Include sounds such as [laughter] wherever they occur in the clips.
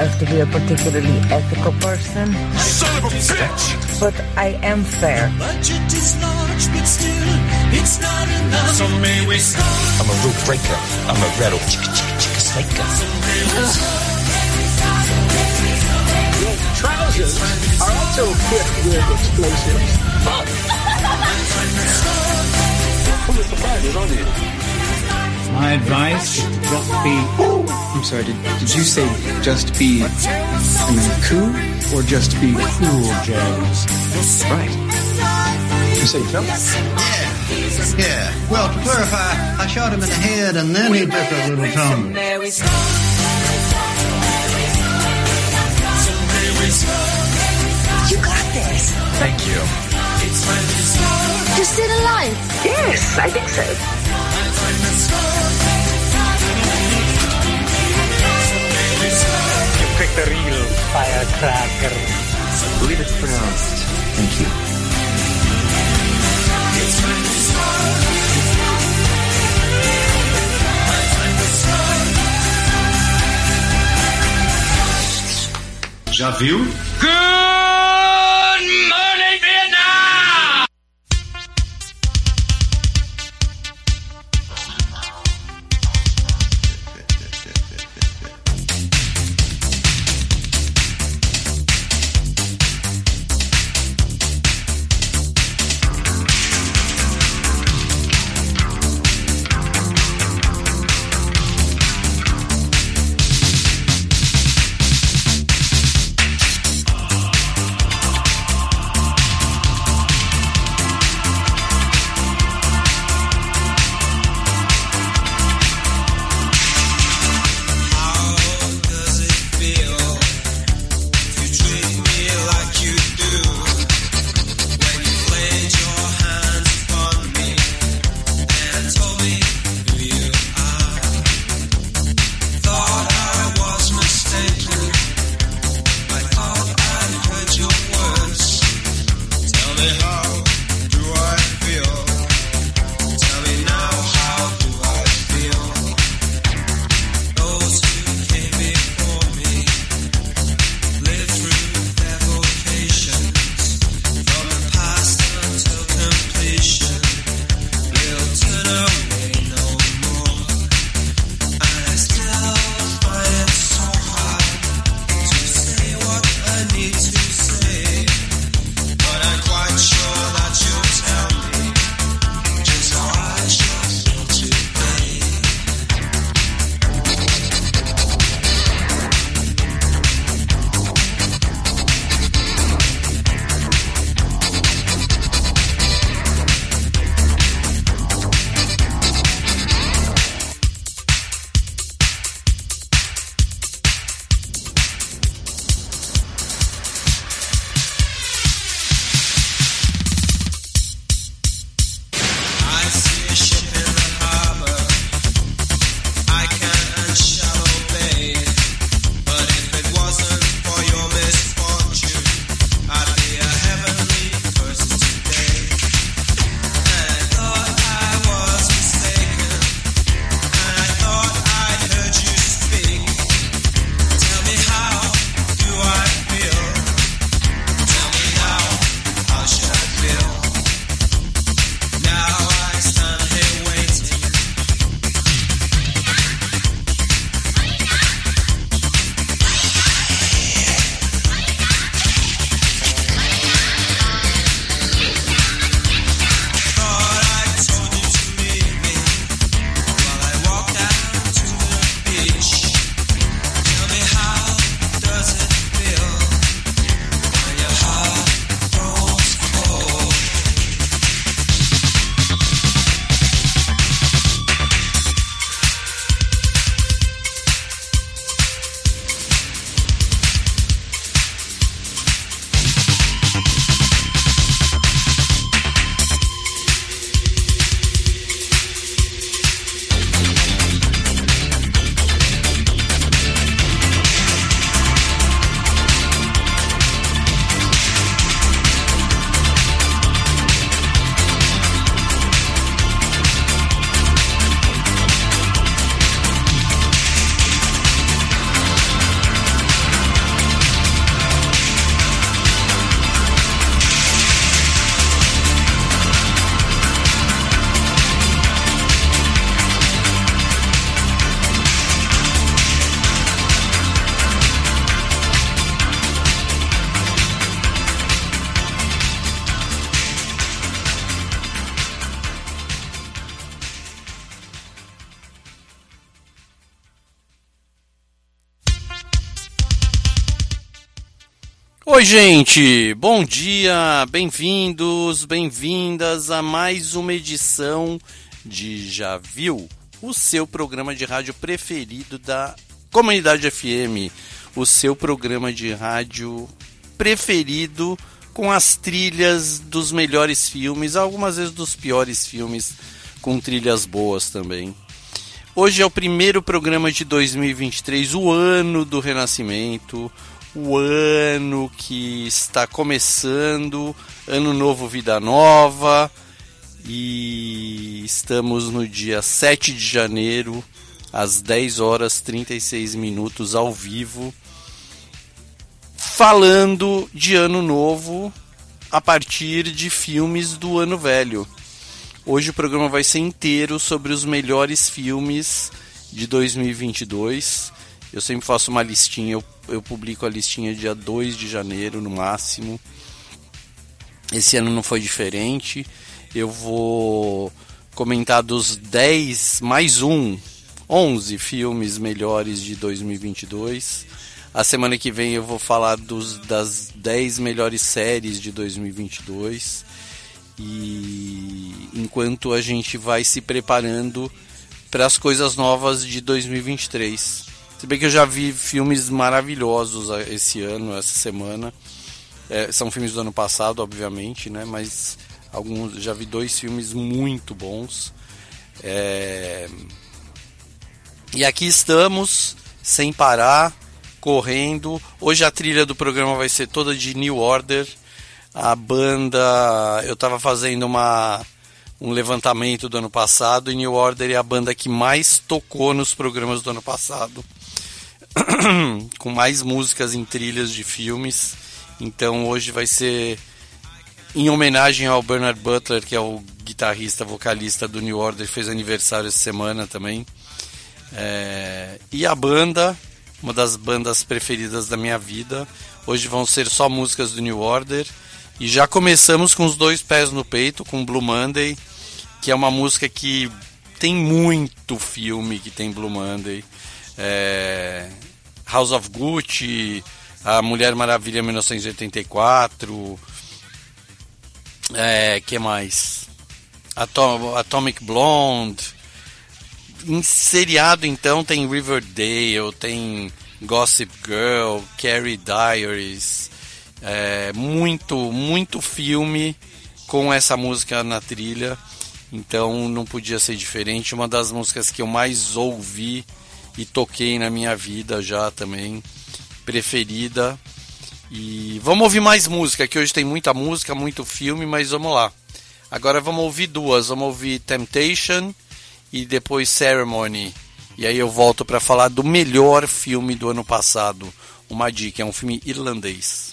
myself to be a particularly ethical person, Son of a bitch! but I am fair. Budget is large, but still, it's not enough. So may we start? I'm a rule breaker. I'm a rattle chicka chicka chicka snaker. Trousers are also equipped with explosives. Full of surprises, aren't you? My advice is to just be. I'm sorry, did, did you say just be and then cool or just be cool, James? Right. You say jump? Yeah. Yeah. Well, to clarify, I shot him in the head and then he took a little tumble. You got this. Thank you. You still alive? Yes, I think so. You picked the real firecracker. I believe it's pronounced. Thank you. Já viu? Oi, gente! Bom dia! Bem-vindos, bem-vindas a mais uma edição de Já Viu, o seu programa de rádio preferido da Comunidade FM, o seu programa de rádio preferido com as trilhas dos melhores filmes, algumas vezes dos piores filmes, com trilhas boas também. Hoje é o primeiro programa de 2023, o ano do renascimento, o ano que está começando, ano novo, vida nova, e estamos no dia 7 de janeiro, às 10 horas 36 minutos ao vivo, falando de ano novo a partir de filmes do ano velho. Hoje o programa vai ser inteiro sobre os melhores filmes de 2022. Eu sempre faço uma listinha, eu, eu publico a listinha dia 2 de janeiro no máximo. Esse ano não foi diferente. Eu vou comentar dos 10 mais um, 11 filmes melhores de 2022. A semana que vem eu vou falar dos, das 10 melhores séries de 2022. E enquanto a gente vai se preparando para as coisas novas de 2023. Se bem que eu já vi filmes maravilhosos esse ano, essa semana. É, são filmes do ano passado, obviamente, né? Mas alguns já vi dois filmes muito bons. É... E aqui estamos, sem parar, correndo. Hoje a trilha do programa vai ser toda de New Order. A banda, eu estava fazendo uma um levantamento do ano passado e New Order é a banda que mais tocou nos programas do ano passado. [clears throat] com mais músicas em trilhas de filmes. Então hoje vai ser em homenagem ao Bernard Butler, que é o guitarrista, vocalista do New Order, fez aniversário essa semana também. É... E a banda, uma das bandas preferidas da minha vida. Hoje vão ser só músicas do New Order. E já começamos com os dois pés no peito, com Blue Monday, que é uma música que tem muito filme que tem Blue Monday. É... House of Gucci, A Mulher Maravilha 1984. É, que mais? Atom Atomic Blonde. Em seriado então tem Riverdale, tem Gossip Girl, Carrie Diaries. É, muito, muito filme com essa música na trilha. Então não podia ser diferente. Uma das músicas que eu mais ouvi e toquei na minha vida já também, preferida. E vamos ouvir mais música, que hoje tem muita música, muito filme, mas vamos lá. Agora vamos ouvir duas, vamos ouvir Temptation e depois Ceremony. E aí eu volto para falar do melhor filme do ano passado, uma dica, é um filme irlandês.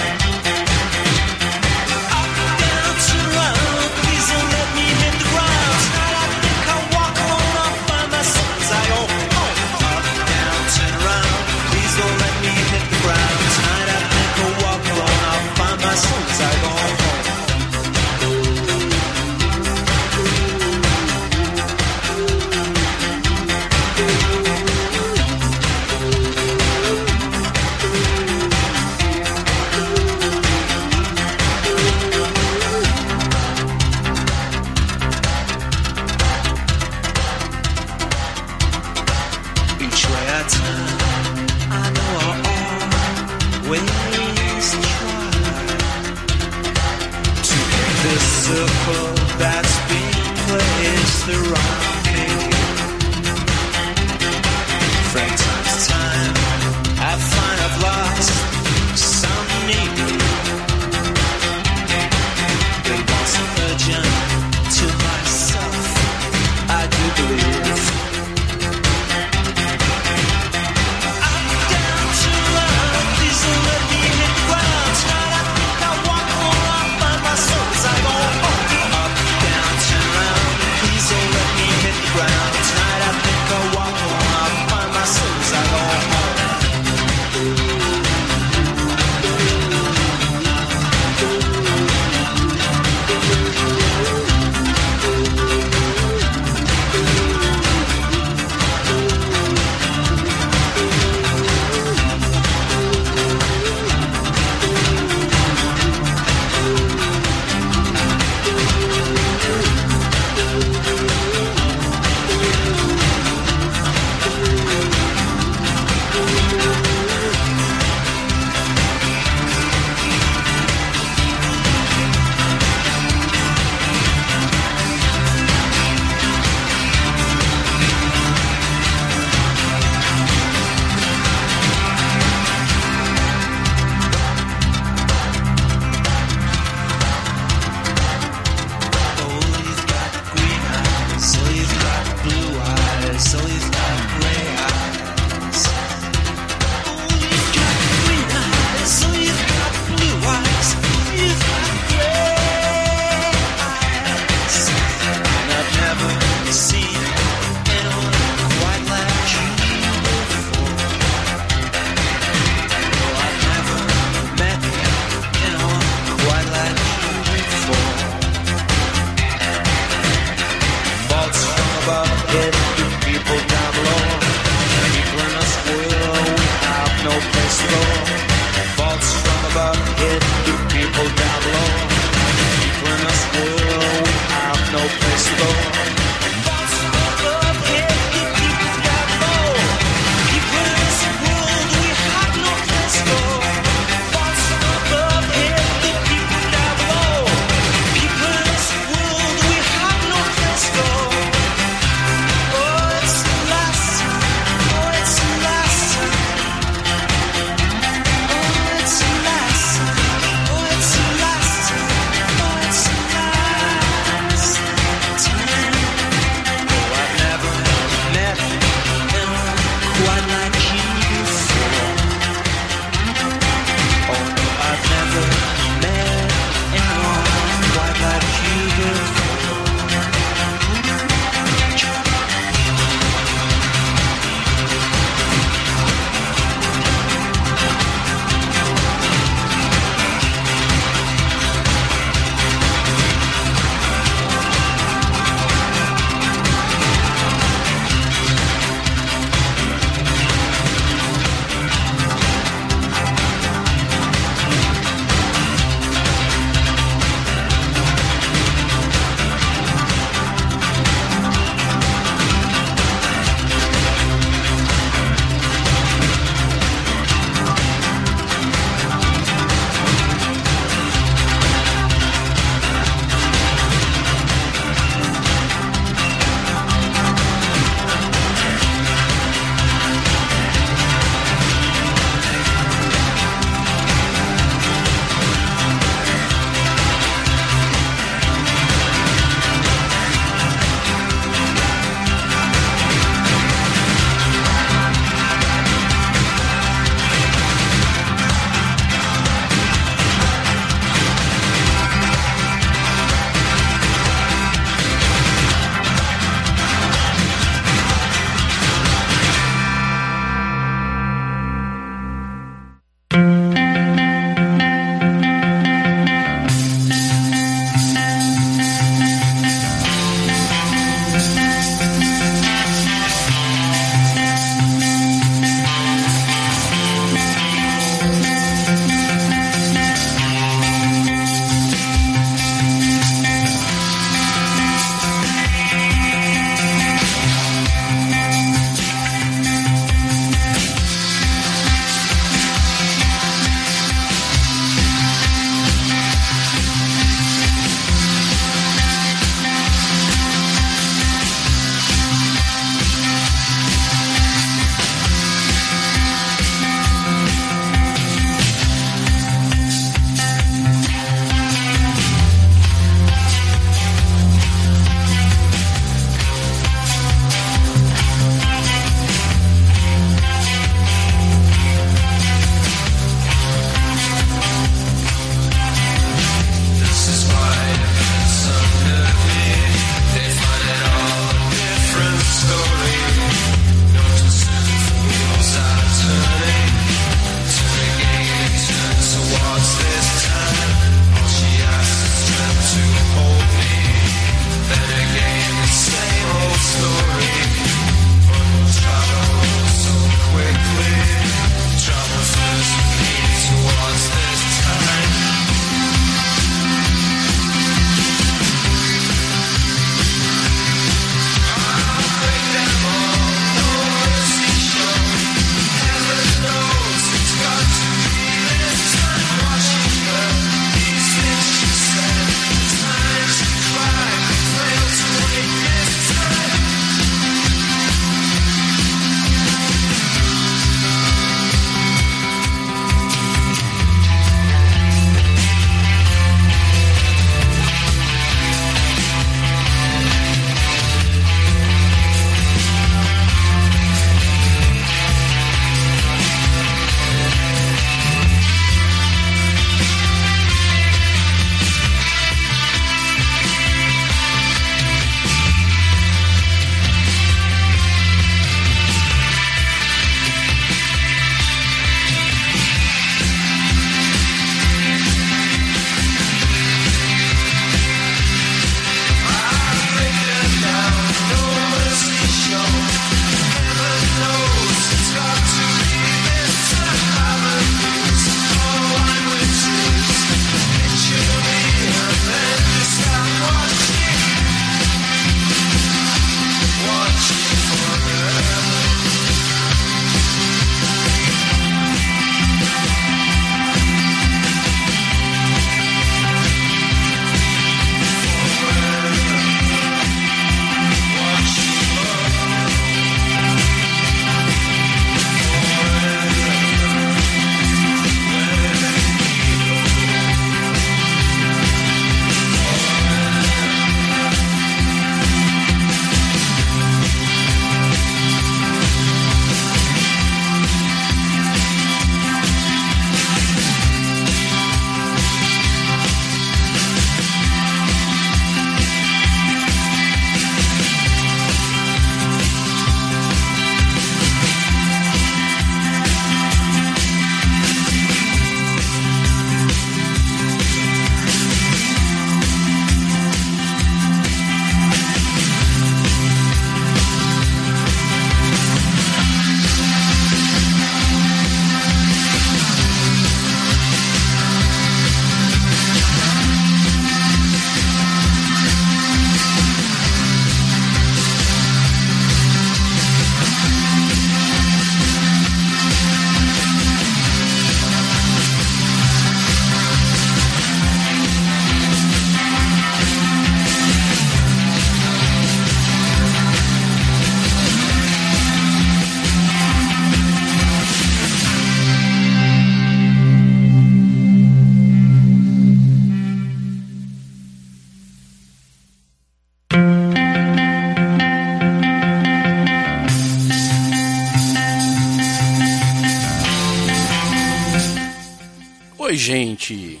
Gente.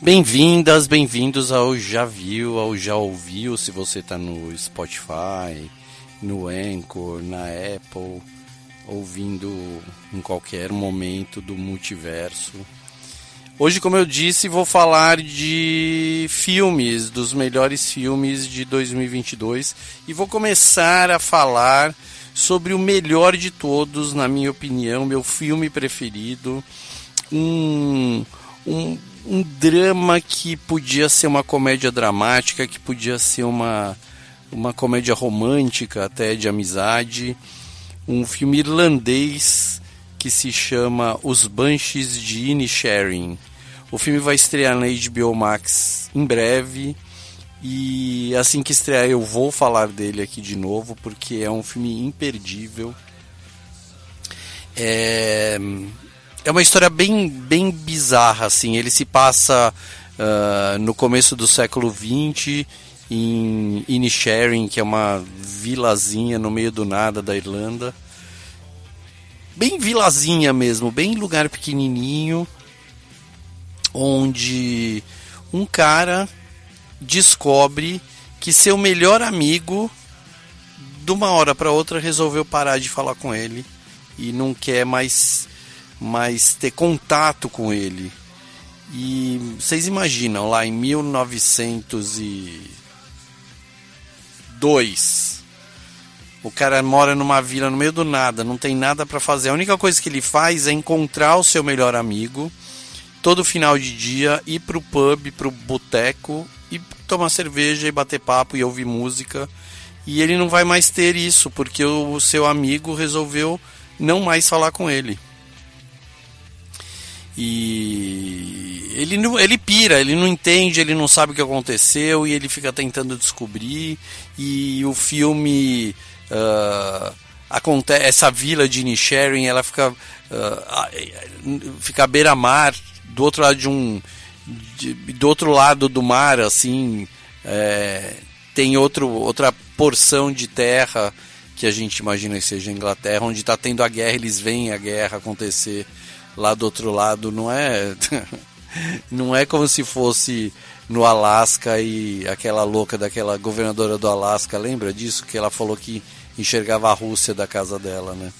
Bem-vindas, bem-vindos ao Já Viu, ao Já Ouviu, se você tá no Spotify, no Anchor, na Apple, ouvindo em qualquer momento do multiverso. Hoje, como eu disse, vou falar de filmes, dos melhores filmes de 2022 e vou começar a falar sobre o melhor de todos, na minha opinião, meu filme preferido, um, um, um drama que podia ser uma comédia dramática, que podia ser uma, uma comédia romântica até de amizade, um filme irlandês que se chama Os Banshees de Inisherin. O filme vai estrear na HBO Max em breve e assim que estrear eu vou falar dele aqui de novo porque é um filme imperdível. É, é uma história bem, bem bizarra assim. Ele se passa uh, no começo do século XX em Inisherin, que é uma vilazinha no meio do nada da Irlanda bem vilazinha mesmo, bem lugar pequenininho, onde um cara descobre que seu melhor amigo, de uma hora para outra, resolveu parar de falar com ele e não quer mais, mais ter contato com ele. E vocês imaginam, lá em 1902, o cara mora numa vila no meio do nada, não tem nada para fazer. A única coisa que ele faz é encontrar o seu melhor amigo todo final de dia, ir pro pub, pro boteco e tomar cerveja e bater papo e ouvir música. E ele não vai mais ter isso, porque o seu amigo resolveu não mais falar com ele. E ele, ele pira, ele não entende, ele não sabe o que aconteceu e ele fica tentando descobrir. E o filme uh, acontece essa vila de Inisherin ela fica uh, fica à beira-mar do outro lado de um de, do outro lado do mar assim é, tem outro outra porção de terra que a gente imagina que seja a Inglaterra onde está tendo a guerra eles veem a guerra acontecer lá do outro lado não é [laughs] não é como se fosse no Alasca e aquela louca daquela governadora do Alasca, lembra disso? Que ela falou que enxergava a Rússia da casa dela, né?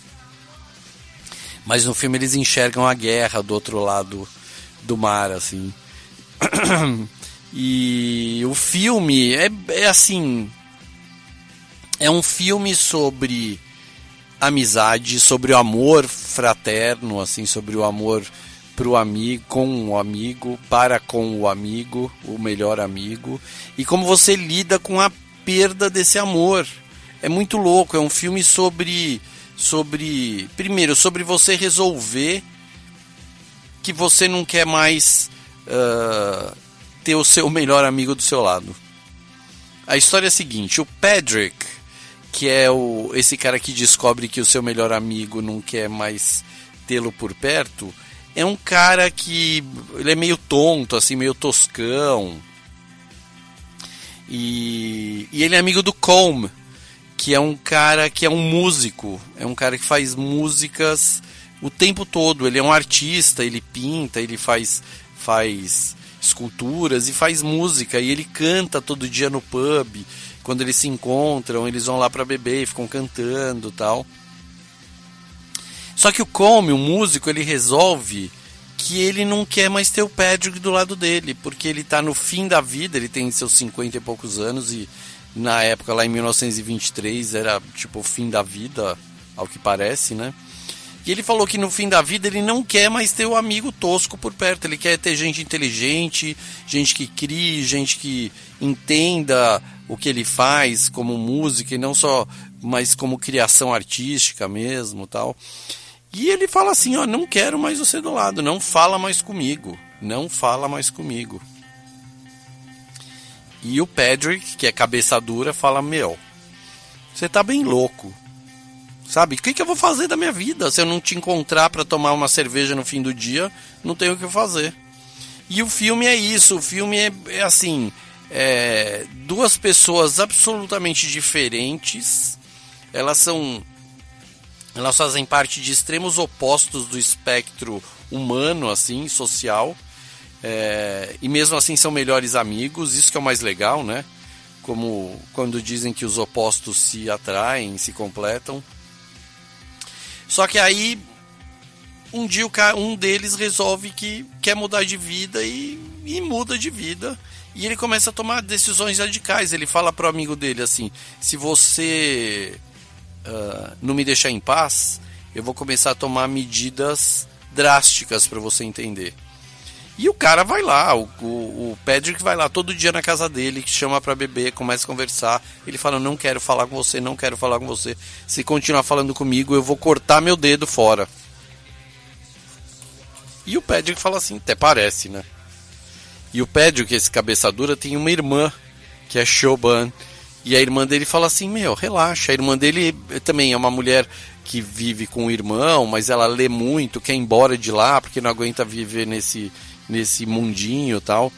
Mas no filme eles enxergam a guerra do outro lado do mar, assim. [clears throat] E o filme é, é assim. É um filme sobre amizade, sobre o amor fraterno, assim, sobre o amor pro amigo, com o amigo, para com o amigo, o melhor amigo, e como você lida com a perda desse amor. É muito louco, é um filme sobre sobre primeiro sobre você resolver que você não quer mais uh, ter o seu melhor amigo do seu lado. A história é a seguinte: o Patrick, que é o, esse cara que descobre que o seu melhor amigo não quer mais tê-lo por perto, é um cara que ele é meio tonto, assim, meio toscão. E, e ele é amigo do Colm, que é um cara que é um músico, é um cara que faz músicas o tempo todo. Ele é um artista, ele pinta, ele faz faz esculturas e faz música e ele canta todo dia no pub. Quando eles se encontram, eles vão lá para beber e ficam cantando, tal. Só que o Come, o músico, ele resolve que ele não quer mais ter o Patrick do lado dele, porque ele está no fim da vida, ele tem seus 50 e poucos anos e na época lá em 1923 era tipo o fim da vida, ao que parece, né? E ele falou que no fim da vida ele não quer mais ter o amigo tosco por perto, ele quer ter gente inteligente, gente que crie, gente que entenda o que ele faz como música e não só, mas como criação artística mesmo, tal. E ele fala assim: ó, não quero mais você do lado, não fala mais comigo, não fala mais comigo. E o Patrick, que é cabeça dura, fala: Meu, você tá bem louco. Sabe? O que, que eu vou fazer da minha vida? Se eu não te encontrar para tomar uma cerveja no fim do dia, não tenho o que fazer. E o filme é isso. O filme é, é assim: é, duas pessoas absolutamente diferentes. Elas são Elas fazem parte de extremos opostos do espectro humano, assim, social. É, e mesmo assim são melhores amigos, isso que é o mais legal, né? Como quando dizem que os opostos se atraem, se completam. Só que aí um dia um deles resolve que quer mudar de vida e, e muda de vida. E ele começa a tomar decisões radicais. Ele fala pro amigo dele assim: se você uh, não me deixar em paz, eu vou começar a tomar medidas drásticas para você entender. E o cara vai lá, o, o, o Patrick vai lá todo dia na casa dele, chama para beber, começa a conversar. Ele fala: Não quero falar com você, não quero falar com você. Se continuar falando comigo, eu vou cortar meu dedo fora. E o Patrick fala assim: Até parece, né? E o Patrick, esse cabeça dura, tem uma irmã que é Shoban. E a irmã dele fala assim: Meu, relaxa. A irmã dele também é uma mulher que vive com o irmão, mas ela lê muito, quer ir embora de lá porque não aguenta viver nesse nesse mundinho tal.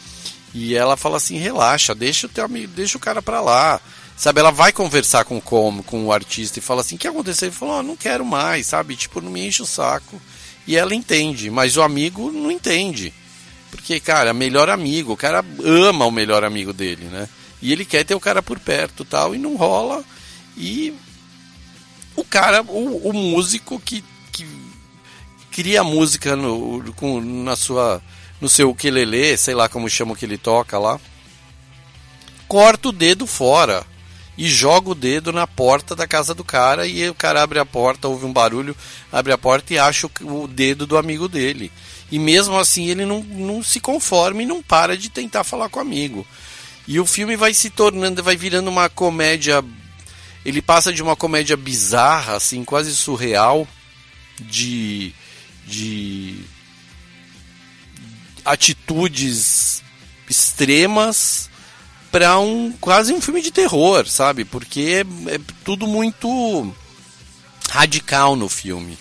E ela fala assim: relaxa, deixa o teu amigo, deixa o cara pra lá. Sabe, ela vai conversar com, com, com o artista e fala assim: o que aconteceu? Ele falou: oh, não quero mais, sabe? Tipo, não me enche o saco. E ela entende, mas o amigo não entende. Porque, cara, melhor amigo, o cara ama o melhor amigo dele, né? E ele quer ter o cara por perto tal, e não rola. E o cara, o, o músico que, que cria música no, com, na sua no seu ukulele, sei lá como chama que ele toca lá, corta o dedo fora e joga o dedo na porta da casa do cara e o cara abre a porta, ouve um barulho, abre a porta e acha o dedo do amigo dele. E mesmo assim ele não, não se conforma e não para de tentar falar com o amigo. E o filme vai se tornando, vai virando uma comédia. Ele passa de uma comédia bizarra, assim, quase surreal, de. de atitudes extremas para um quase um filme de terror, sabe? Porque é, é, tudo muito radical no filme.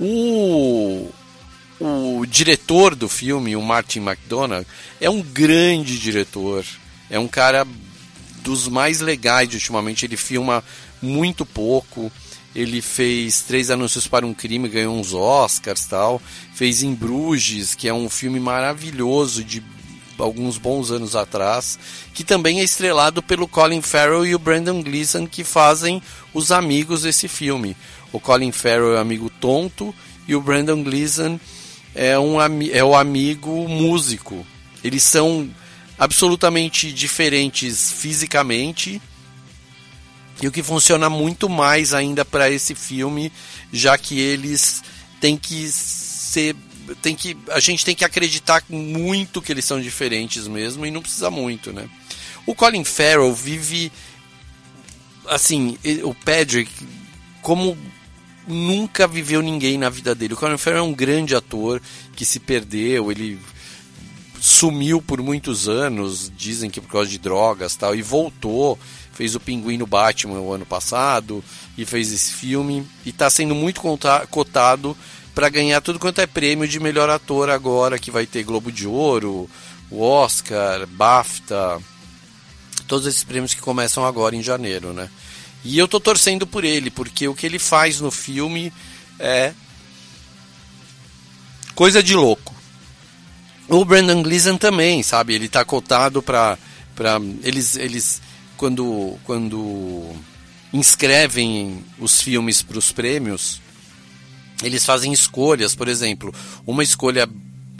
O, o diretor do filme, o Martin McDonagh, é um grande diretor. É um cara dos mais legais ultimamente. Ele filma muito pouco. Ele fez Três Anúncios para um Crime, ganhou uns Oscars tal. Fez Em Bruges, que é um filme maravilhoso de alguns bons anos atrás, que também é estrelado pelo Colin Farrell e o Brandon Gleeson, que fazem os amigos desse filme. O Colin Farrell é o amigo tonto e o Brandon Gleeson é, um, é o amigo músico. Eles são absolutamente diferentes fisicamente, e o que funciona muito mais ainda para esse filme, já que eles têm que ser tem que a gente tem que acreditar muito que eles são diferentes mesmo e não precisa muito, né? O Colin Farrell vive assim, o Patrick como nunca viveu ninguém na vida dele. O Colin Farrell é um grande ator que se perdeu, ele sumiu por muitos anos, dizem que por causa de drogas, tal, e voltou fez o Pinguim no Batman o ano passado e fez esse filme e está sendo muito cotado para ganhar tudo quanto é prêmio de melhor ator agora que vai ter Globo de Ouro, o Oscar, BAFTA, todos esses prêmios que começam agora em janeiro, né? E eu tô torcendo por ele, porque o que ele faz no filme é coisa de louco. O Brandon Gleeson também, sabe? Ele tá cotado para para eles eles quando, quando inscrevem os filmes para os prêmios, eles fazem escolhas. Por exemplo, uma escolha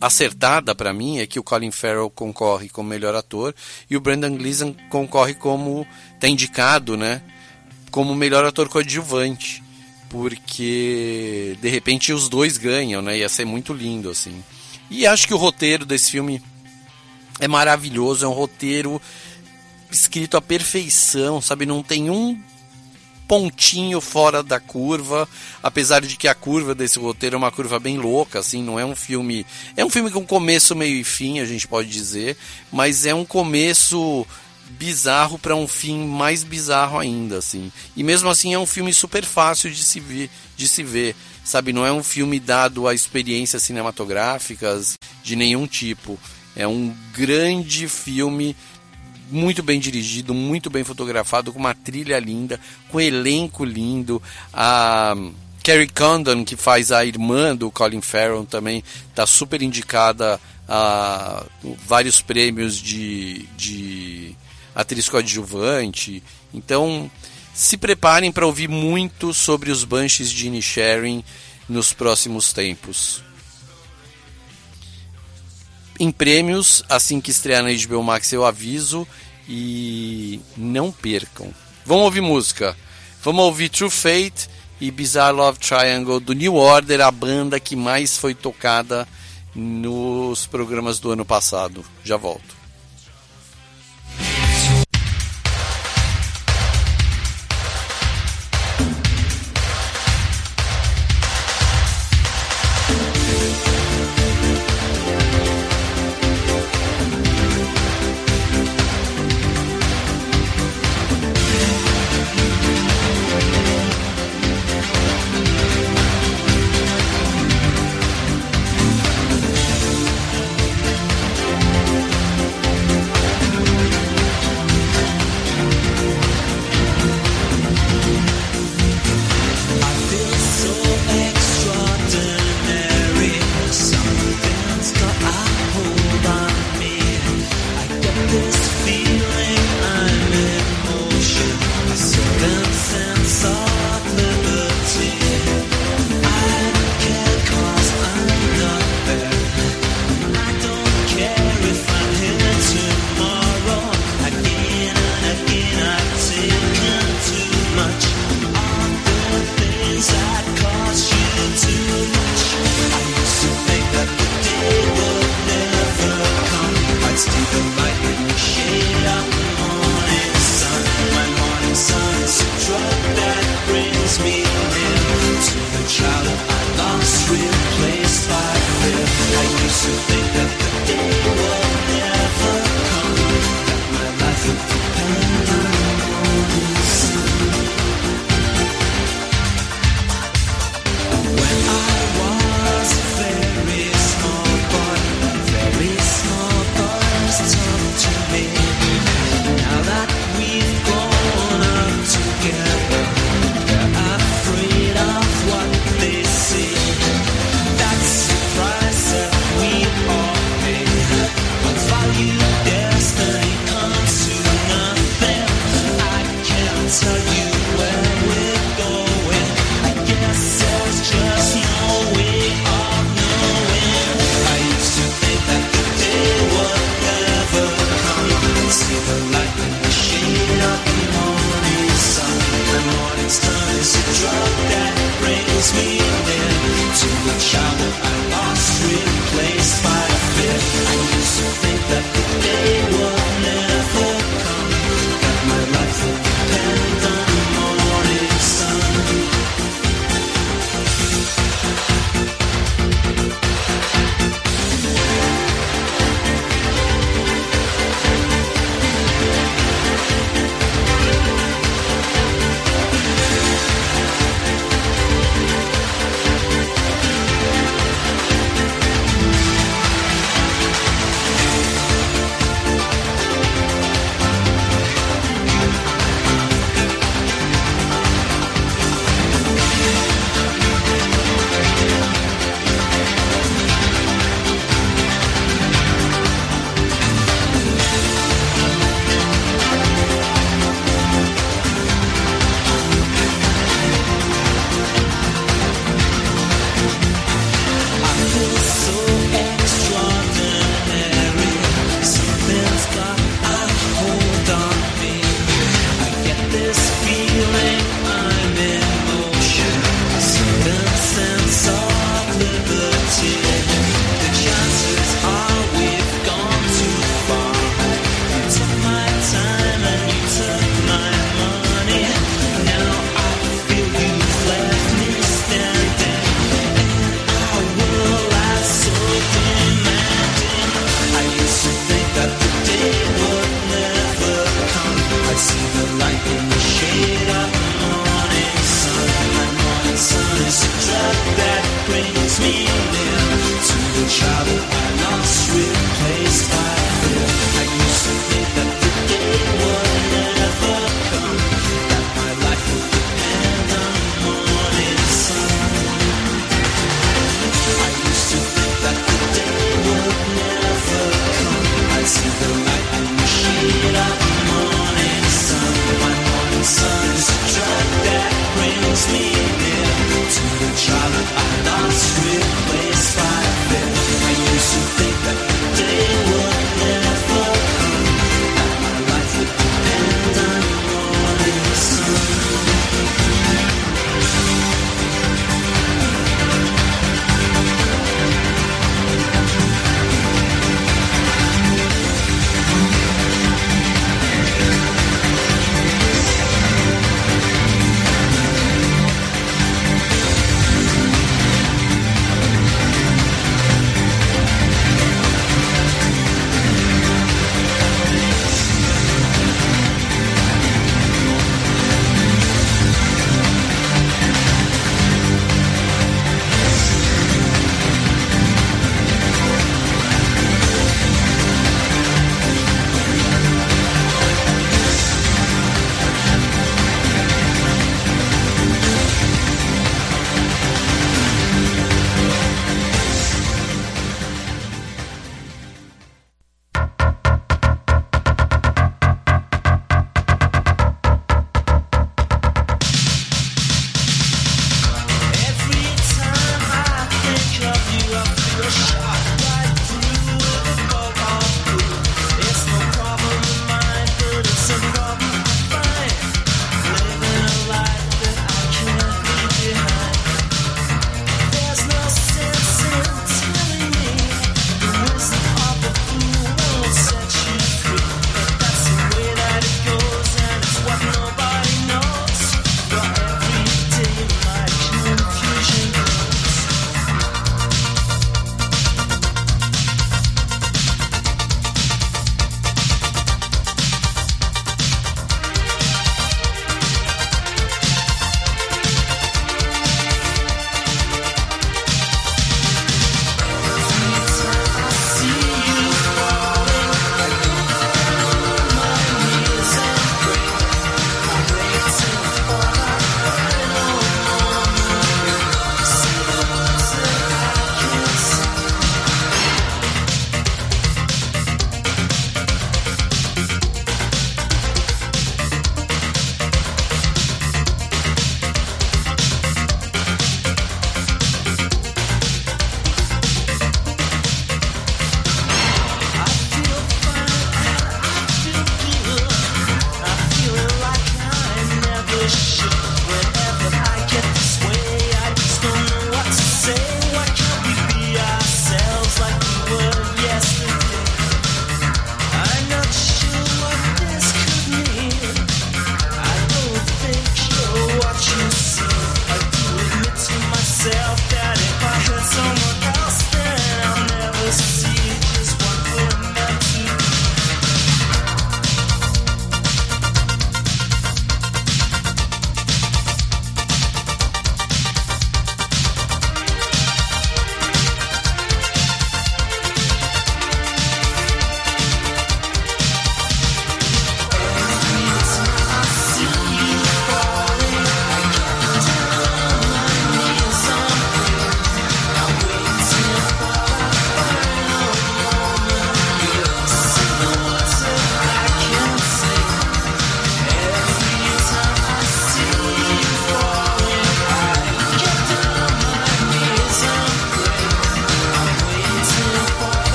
acertada para mim é que o Colin Farrell concorre como melhor ator e o Brendan Gleeson concorre como está indicado, né, como melhor ator coadjuvante, porque de repente os dois ganham, né? Ia ser muito lindo assim. E acho que o roteiro desse filme é maravilhoso, é um roteiro escrito à perfeição, sabe? Não tem um pontinho fora da curva, apesar de que a curva desse roteiro é uma curva bem louca, assim, não é um filme, é um filme com começo, meio e fim, a gente pode dizer, mas é um começo bizarro para um fim mais bizarro ainda, assim. E mesmo assim é um filme super fácil de se ver, de se ver, sabe? Não é um filme dado a experiências cinematográficas de nenhum tipo. É um grande filme muito bem dirigido, muito bem fotografado, com uma trilha linda, com um elenco lindo. A, Carrie Condon, que faz a irmã do Colin Farrell, também está super indicada a vários prêmios de, de atriz coadjuvante. Então, se preparem para ouvir muito sobre os Banshees de Inisherin nos próximos tempos. Em prêmios, assim que estrear na HBO Max eu aviso e não percam. Vamos ouvir música. Vamos ouvir True Fate e Bizarre Love Triangle do New Order, a banda que mais foi tocada nos programas do ano passado. Já volto.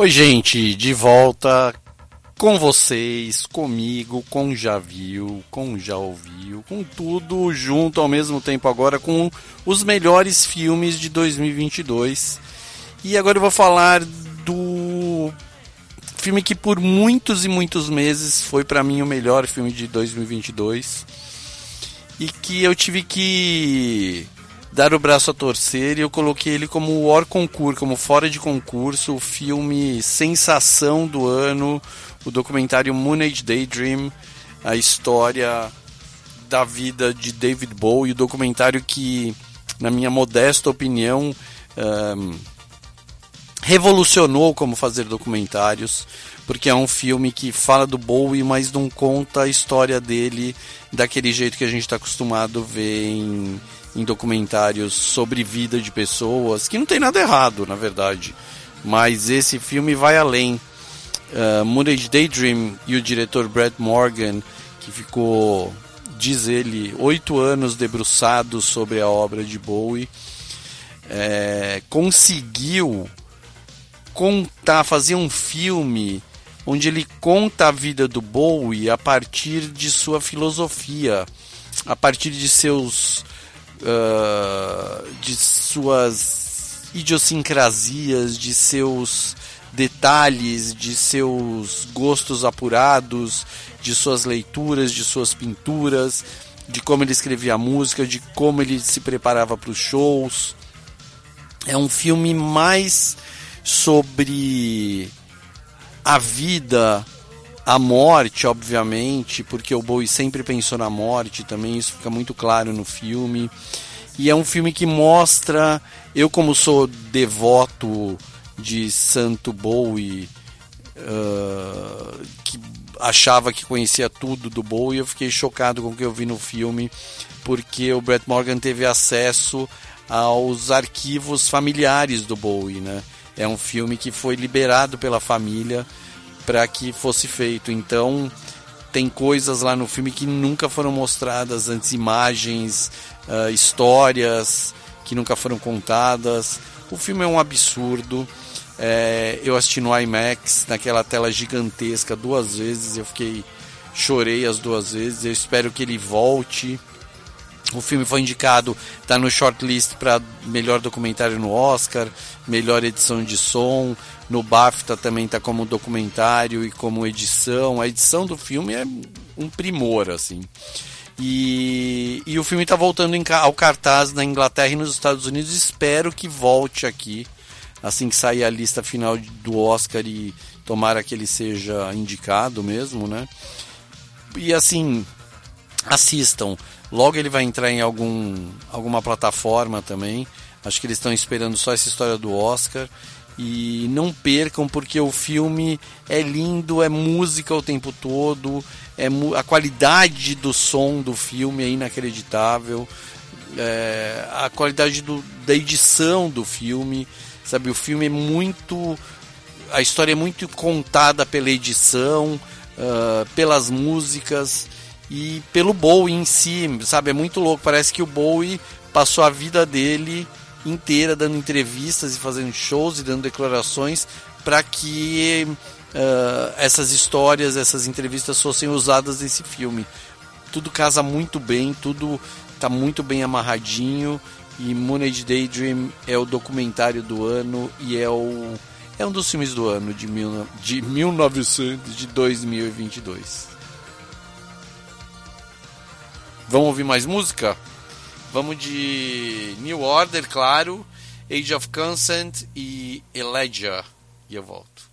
Oi, gente, de volta com vocês, comigo, com já viu, com já ouviu, com tudo junto ao mesmo tempo agora com os melhores filmes de 2022. E agora eu vou falar do filme que por muitos e muitos meses foi para mim o melhor filme de 2022 e que eu tive que dar o braço a torcer e eu coloquei ele como o hors concurso, como fora de concurso, o filme sensação do ano, o documentário Moon Age Daydream, a história da vida de David Bowie, o documentário que, na minha modesta opinião, um, revolucionou como fazer documentários, porque é um filme que fala do Bowie, mas não conta a história dele daquele jeito que a gente está acostumado a ver em em documentários sobre vida de pessoas, que não tem nada errado, na verdade. Mas esse filme vai além. Uh, Moonage Daydream e o diretor Brad Morgan, que ficou, diz ele, oito anos debruçado sobre a obra de Bowie, é, conseguiu contar, fazer um filme onde ele conta a vida do Bowie a partir de sua filosofia, a partir de seus uh, de suas idiosincrasias, de seus detalhes, de seus gostos apurados, de suas leituras, de suas pinturas, de como ele escrevia música, de como ele se preparava para os shows. É um filme mais sobre a vida a morte, obviamente, porque o Bowie sempre pensou na morte também, isso fica muito claro no filme. E é um filme que mostra, eu como sou devoto de Santo Bowie, uh, que achava que conhecia tudo do Bowie, eu fiquei chocado com o que eu vi no filme, porque o Brett Morgan teve acesso aos arquivos familiares do Bowie, né? É um filme que foi liberado pela família para que fosse feito. Então tem coisas lá no filme que nunca foram mostradas antes, imagens, uh, histórias que nunca foram contadas. O filme é um absurdo. É, eu assisti no IMAX, naquela tela gigantesca, duas vezes. Eu fiquei. Chorei as duas vezes. Eu espero que ele volte. O filme foi indicado, está no shortlist para melhor documentário no Oscar, melhor edição de som, no BAFTA também está como documentário e como edição. A edição do filme é um primor, assim. E, e o filme está voltando em, ao cartaz na Inglaterra e nos Estados Unidos. Espero que volte aqui, assim que sair a lista final do Oscar e tomara que ele seja indicado mesmo, né? E assim, assistam. Logo ele vai entrar em algum, alguma plataforma também. Acho que eles estão esperando só essa história do Oscar. E não percam, porque o filme é lindo, é música o tempo todo, é a qualidade do som do filme é inacreditável, é, a qualidade do, da edição do filme, sabe? O filme é muito. A história é muito contada pela edição, uh, pelas músicas e pelo Bowie em si, sabe? É muito louco. Parece que o Bowie passou a vida dele inteira dando entrevistas e fazendo shows e dando declarações para que uh, essas histórias, essas entrevistas fossem usadas nesse filme. Tudo casa muito bem, tudo está muito bem amarradinho e Moonage Daydream é o documentário do ano e é o é um dos filmes do ano de, mil, de 1900 de 2022. Vamos ouvir mais música? Vamos de New Order, claro, Age of Consent e Elijah. E eu volto.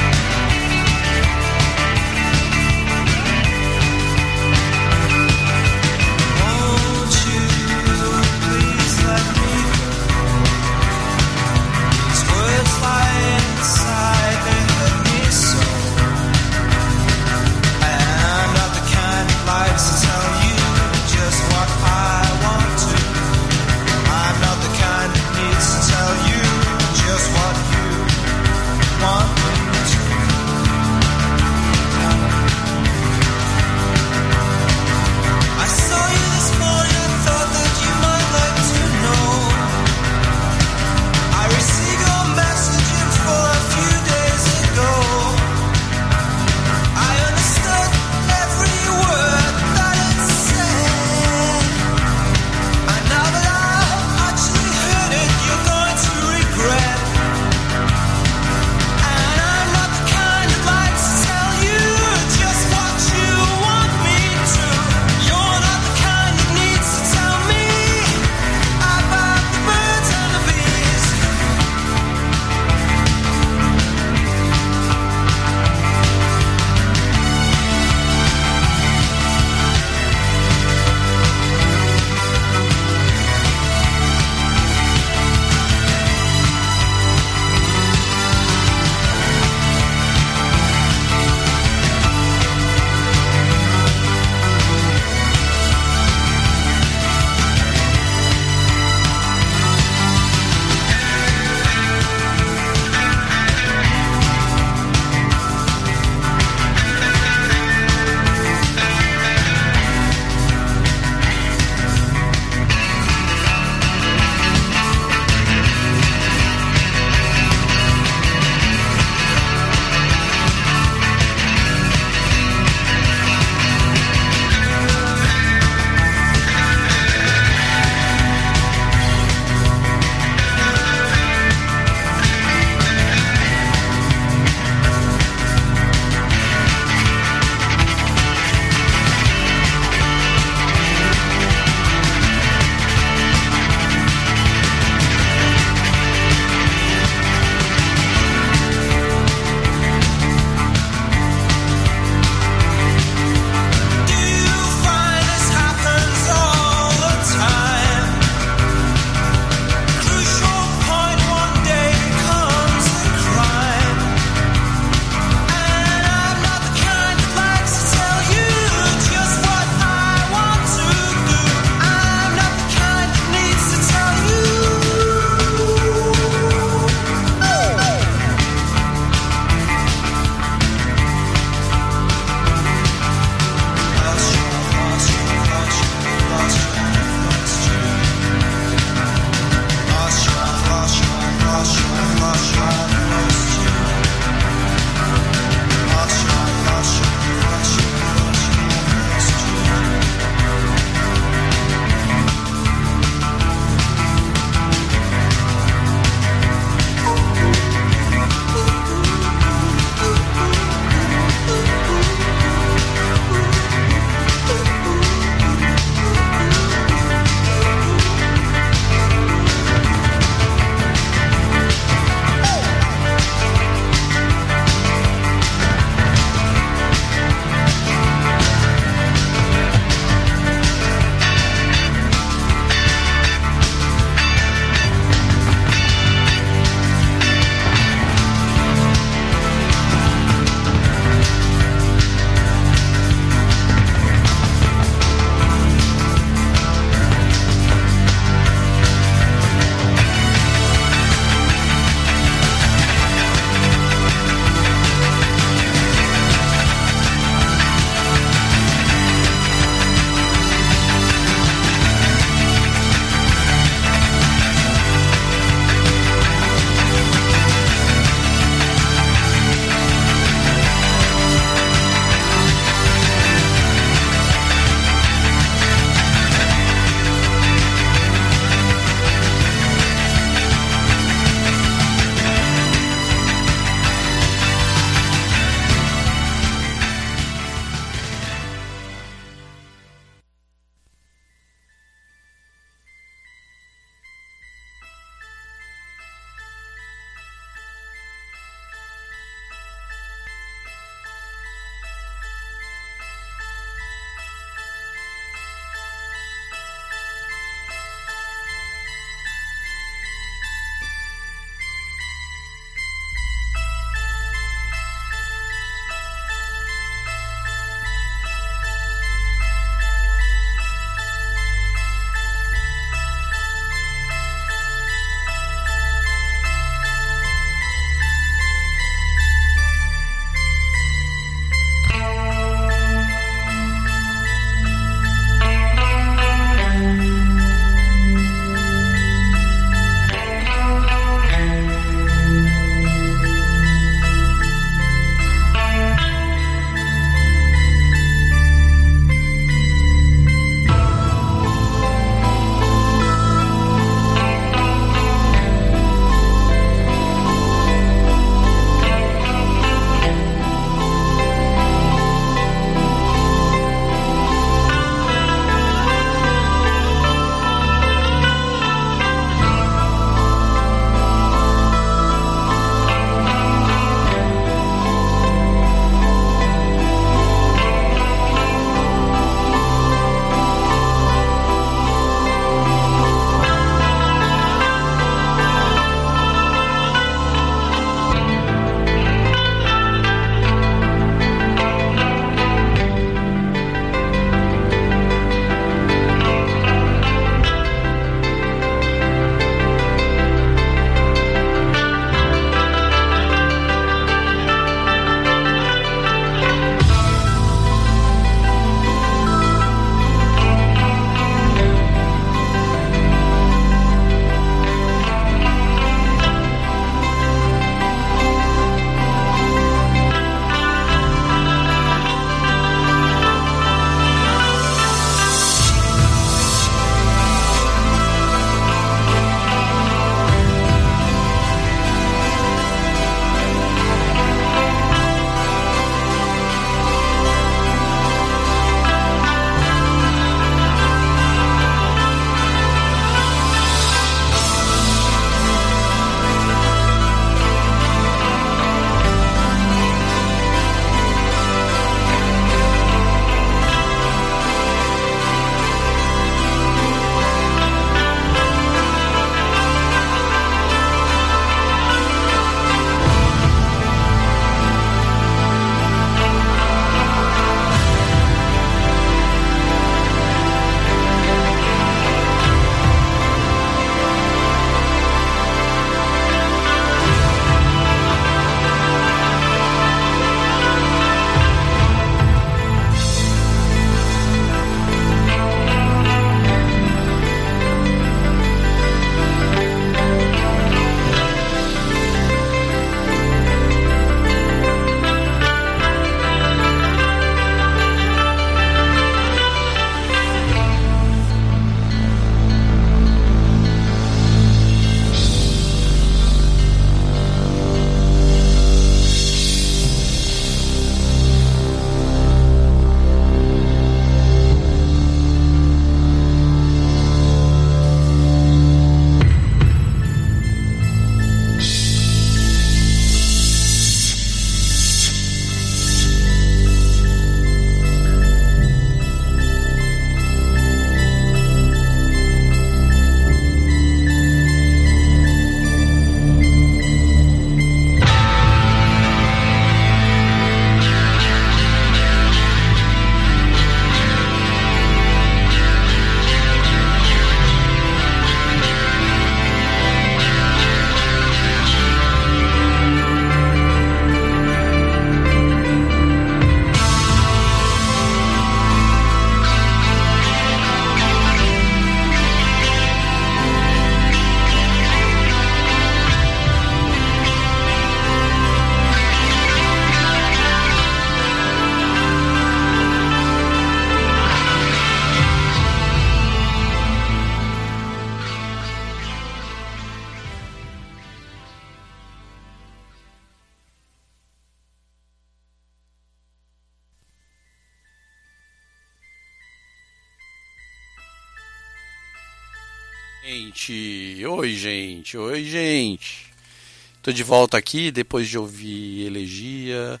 De volta aqui depois de ouvir Elegia,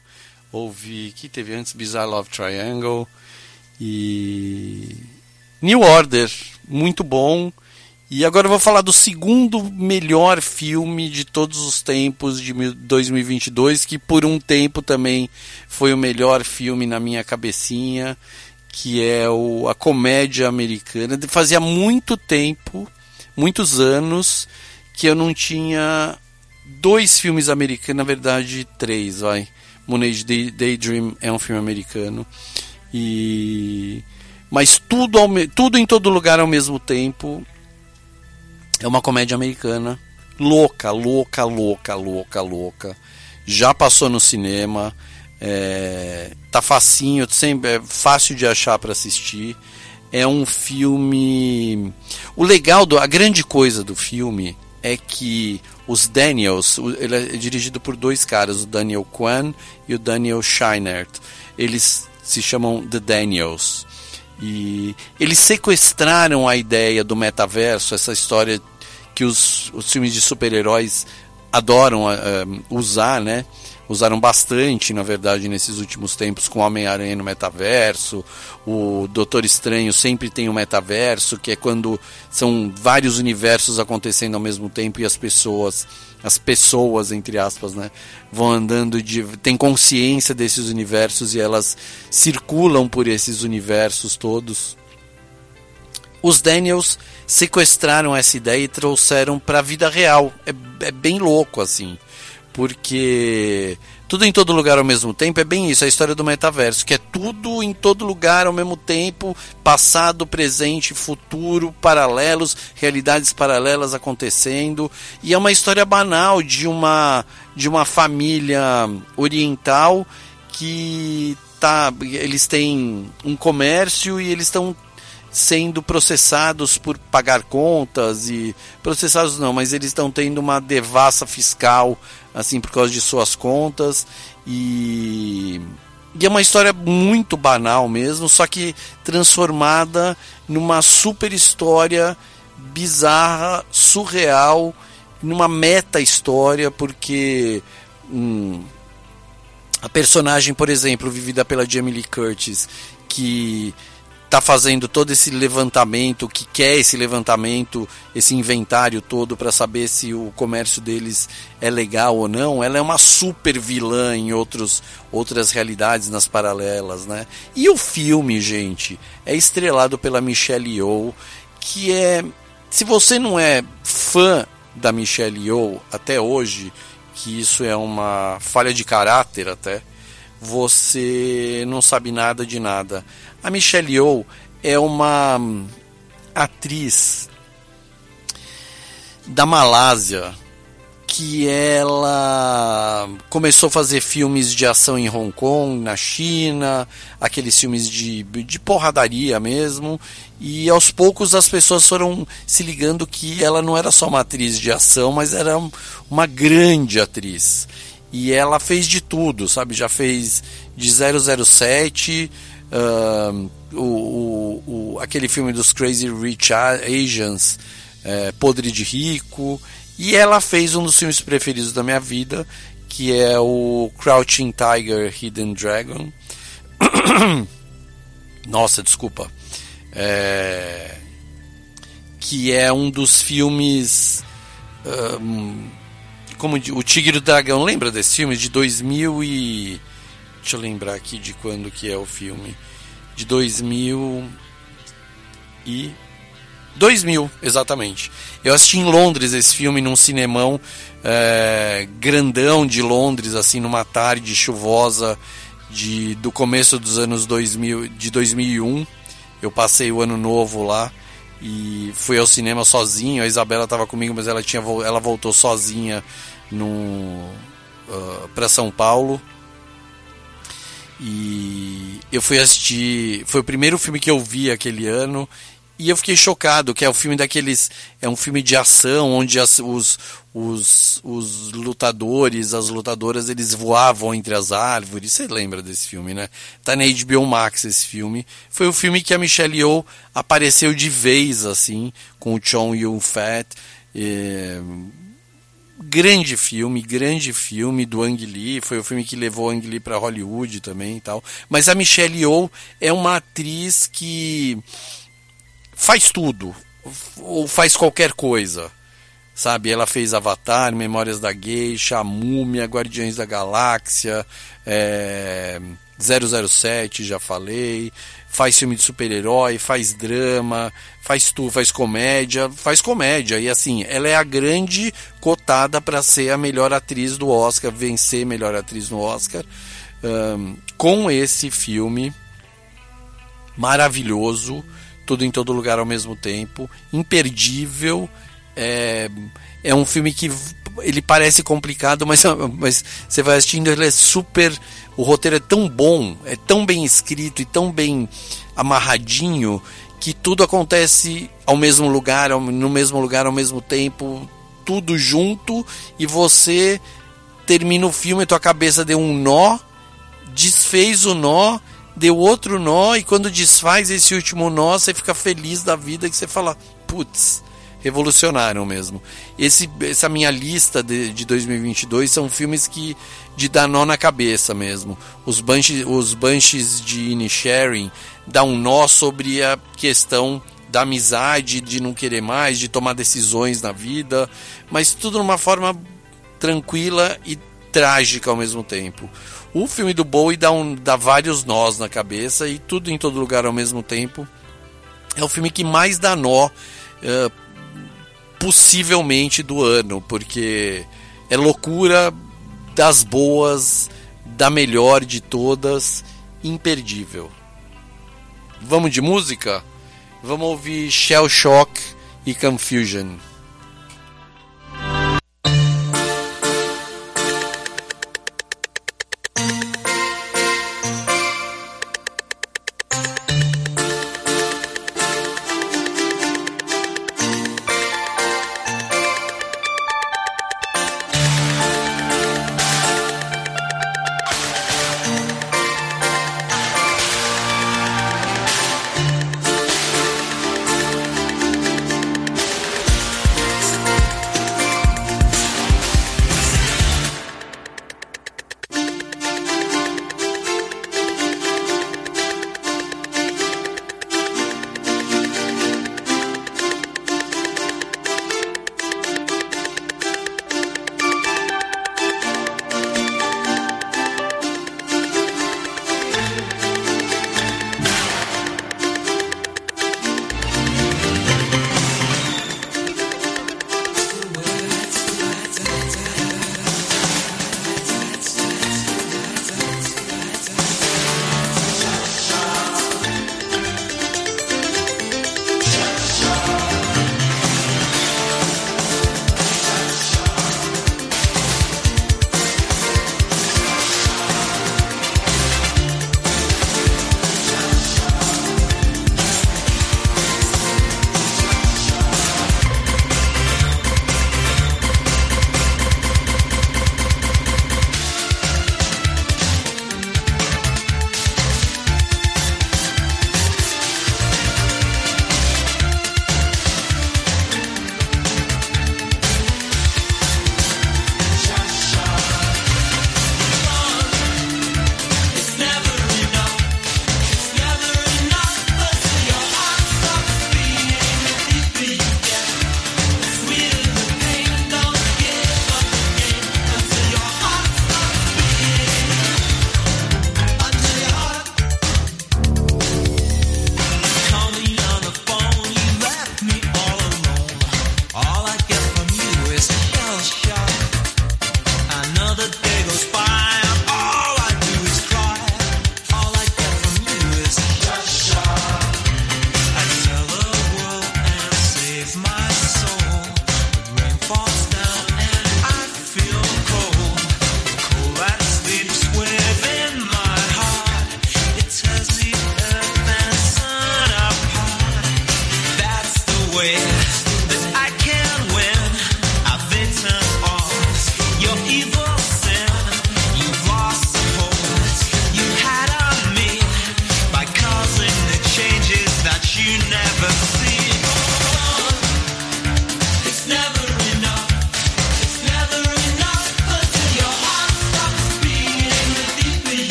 ouvir que teve antes Bizarre Love Triangle e New Order, muito bom. E agora eu vou falar do segundo melhor filme de todos os tempos de 2022, que por um tempo também foi o melhor filme na minha cabecinha, que é o, a comédia americana. Fazia muito tempo, muitos anos, que eu não tinha dois filmes americanos, na verdade três, vai. Day, Daydream é um filme americano. E mas tudo, ao, tudo em todo lugar ao mesmo tempo é uma comédia americana. Louca, louca, louca, louca, louca. Já passou no cinema. É, tá facinho, sempre, é fácil de achar para assistir. É um filme. O legal, do, a grande coisa do filme é que os Daniels, ele é dirigido por dois caras, o Daniel Kwan e o Daniel Scheinert. Eles se chamam The Daniels. E eles sequestraram a ideia do metaverso, essa história que os, os filmes de super-heróis adoram uh, usar, né? Usaram bastante, na verdade, nesses últimos tempos com Homem-Aranha no metaverso. O Doutor Estranho sempre tem o um metaverso, que é quando são vários universos acontecendo ao mesmo tempo e as pessoas, as pessoas, entre aspas, né, vão andando de. têm consciência desses universos e elas circulam por esses universos todos. Os Daniels sequestraram essa ideia e trouxeram para a vida real. É, é, bem louco assim, porque tudo em todo lugar ao mesmo tempo é bem isso, a história do metaverso, que é tudo em todo lugar ao mesmo tempo, passado, presente, futuro, paralelos, realidades paralelas acontecendo, e é uma história banal de uma de uma família oriental que tá, eles têm um comércio e eles estão sendo processados por pagar contas e processados não, mas eles estão tendo uma devassa fiscal assim por causa de suas contas e e é uma história muito banal mesmo, só que transformada numa super história bizarra, surreal, numa meta história, porque hum, a personagem, por exemplo, vivida pela Jamie Lee Curtis, que está fazendo todo esse levantamento, que quer esse levantamento, esse inventário todo para saber se o comércio deles é legal ou não, ela é uma super vilã em outros, outras realidades nas paralelas, né? E o filme, gente, é estrelado pela Michelle Yeoh, que é, se você não é fã da Michelle Yeoh até hoje, que isso é uma falha de caráter até, você não sabe nada de nada. A Michelle Yeoh é uma atriz da Malásia que ela começou a fazer filmes de ação em Hong Kong, na China, aqueles filmes de, de porradaria mesmo, e aos poucos as pessoas foram se ligando que ela não era só uma atriz de ação, mas era uma grande atriz. E ela fez de tudo, sabe? Já fez de 007, uh, o, o, o, aquele filme dos Crazy Rich Asians, é, Podre de Rico, e ela fez um dos filmes preferidos da minha vida, que é o Crouching Tiger, Hidden Dragon. [coughs] Nossa, desculpa. É, que é um dos filmes. Um, como o Tigre do Dragão, lembra desse filme? De 2000 e. Deixa eu lembrar aqui de quando que é o filme. De 2000 e 2000, exatamente. Eu assisti em Londres esse filme num cinemão é, grandão de Londres, assim, numa tarde chuvosa de, do começo dos anos 2000, de 2001. Eu passei o ano novo lá e fui ao cinema sozinho. A Isabela estava comigo, mas ela, tinha, ela voltou sozinha no, uh, para São Paulo. E eu fui assistir. Foi o primeiro filme que eu vi aquele ano. E eu fiquei chocado, que é um filme daqueles. É um filme de ação, onde as, os, os, os lutadores, as lutadoras, eles voavam entre as árvores. Você lembra desse filme, né? Tá na HBO Max esse filme. Foi o filme que a Michelle Yeoh apareceu de vez, assim, com o Chong Yun-fat. É, grande filme, grande filme do Ang Lee, foi o filme que levou Ang Lee para Hollywood também e tal. Mas a Michelle Yeoh é uma atriz que faz tudo, ou faz qualquer coisa. Sabe, ela fez Avatar, Memórias da Geisha, Múmia, Guardiões da Galáxia, é, 007, já falei, faz filme de super-herói, faz drama, faz tu, faz comédia, faz comédia. E assim, ela é a grande cotada para ser a melhor atriz do Oscar, vencer melhor atriz no Oscar, um, com esse filme maravilhoso tudo em todo lugar ao mesmo tempo, imperdível. É, é um filme que ele parece complicado, mas, mas você vai assistindo, ele é super. O roteiro é tão bom, é tão bem escrito e tão bem amarradinho que tudo acontece ao mesmo lugar, no mesmo lugar ao mesmo tempo, tudo junto e você termina o filme, tua cabeça deu um nó, desfez o nó deu outro nó e quando desfaz esse último nó, você fica feliz da vida que você fala, putz, revolucionaram mesmo. Esse, essa minha lista de, de 2022 são filmes que de dar nó na cabeça mesmo. Os Banshees, os Banshees de Inisherin dá um nó sobre a questão da amizade, de não querer mais, de tomar decisões na vida, mas tudo de uma forma tranquila e trágica ao mesmo tempo. O filme do Bowie dá, um, dá vários nós na cabeça e tudo em todo lugar ao mesmo tempo. É o filme que mais dá nó, uh, possivelmente, do ano, porque é loucura das boas, da melhor de todas, imperdível. Vamos de música? Vamos ouvir Shell Shock e Confusion.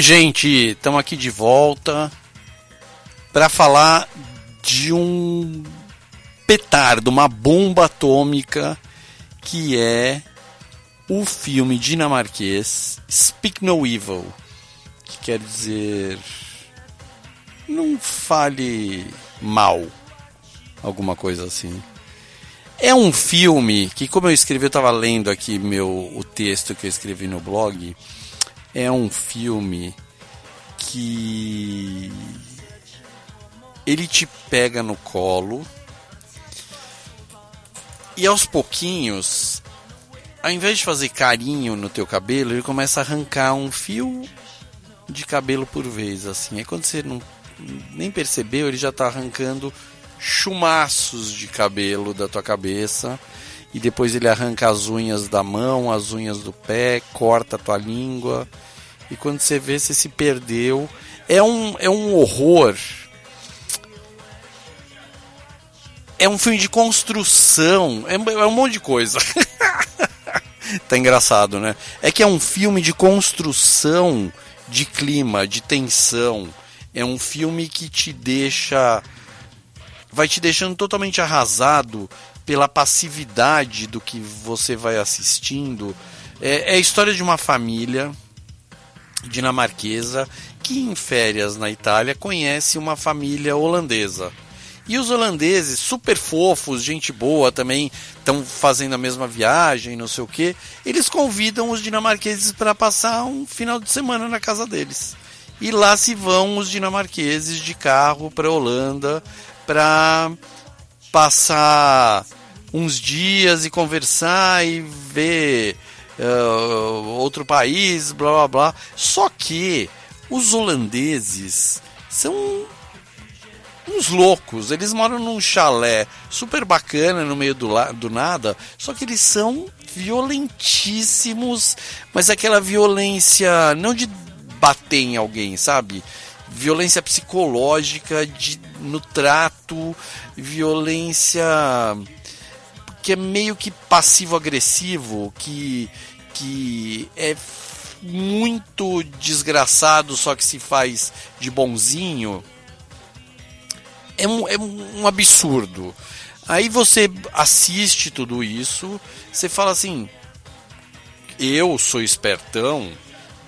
Oi, gente, estamos aqui de volta para falar de um petardo, uma bomba atômica que é o filme dinamarquês Speak No Evil, que quer dizer não fale mal, alguma coisa assim. É um filme que, como eu escrevi, eu estava lendo aqui meu o texto que eu escrevi no blog é um filme que ele te pega no colo e aos pouquinhos, ao invés de fazer carinho no teu cabelo, ele começa a arrancar um fio de cabelo por vez, assim. É quando você não nem percebeu, ele já está arrancando chumaços de cabelo da tua cabeça e depois ele arranca as unhas da mão, as unhas do pé, corta a tua língua. E quando você vê, você se perdeu. É um, é um horror. É um filme de construção. É, é um monte de coisa. [laughs] tá engraçado, né? É que é um filme de construção de clima, de tensão. É um filme que te deixa. Vai te deixando totalmente arrasado pela passividade do que você vai assistindo. É, é a história de uma família dinamarquesa que em férias na Itália conhece uma família holandesa. E os holandeses, super fofos, gente boa também, estão fazendo a mesma viagem, não sei o que. Eles convidam os dinamarqueses para passar um final de semana na casa deles. E lá se vão os dinamarqueses de carro para a Holanda para passar uns dias e conversar e ver uh, outro país, blá blá blá. Só que os holandeses são uns loucos. Eles moram num chalé super bacana no meio do, do nada, só que eles são violentíssimos, mas aquela violência não de bater em alguém, sabe? Violência psicológica de, no trato, violência que é meio que passivo-agressivo, que, que é muito desgraçado, só que se faz de bonzinho. É um, é um absurdo. Aí você assiste tudo isso, você fala assim: eu sou espertão,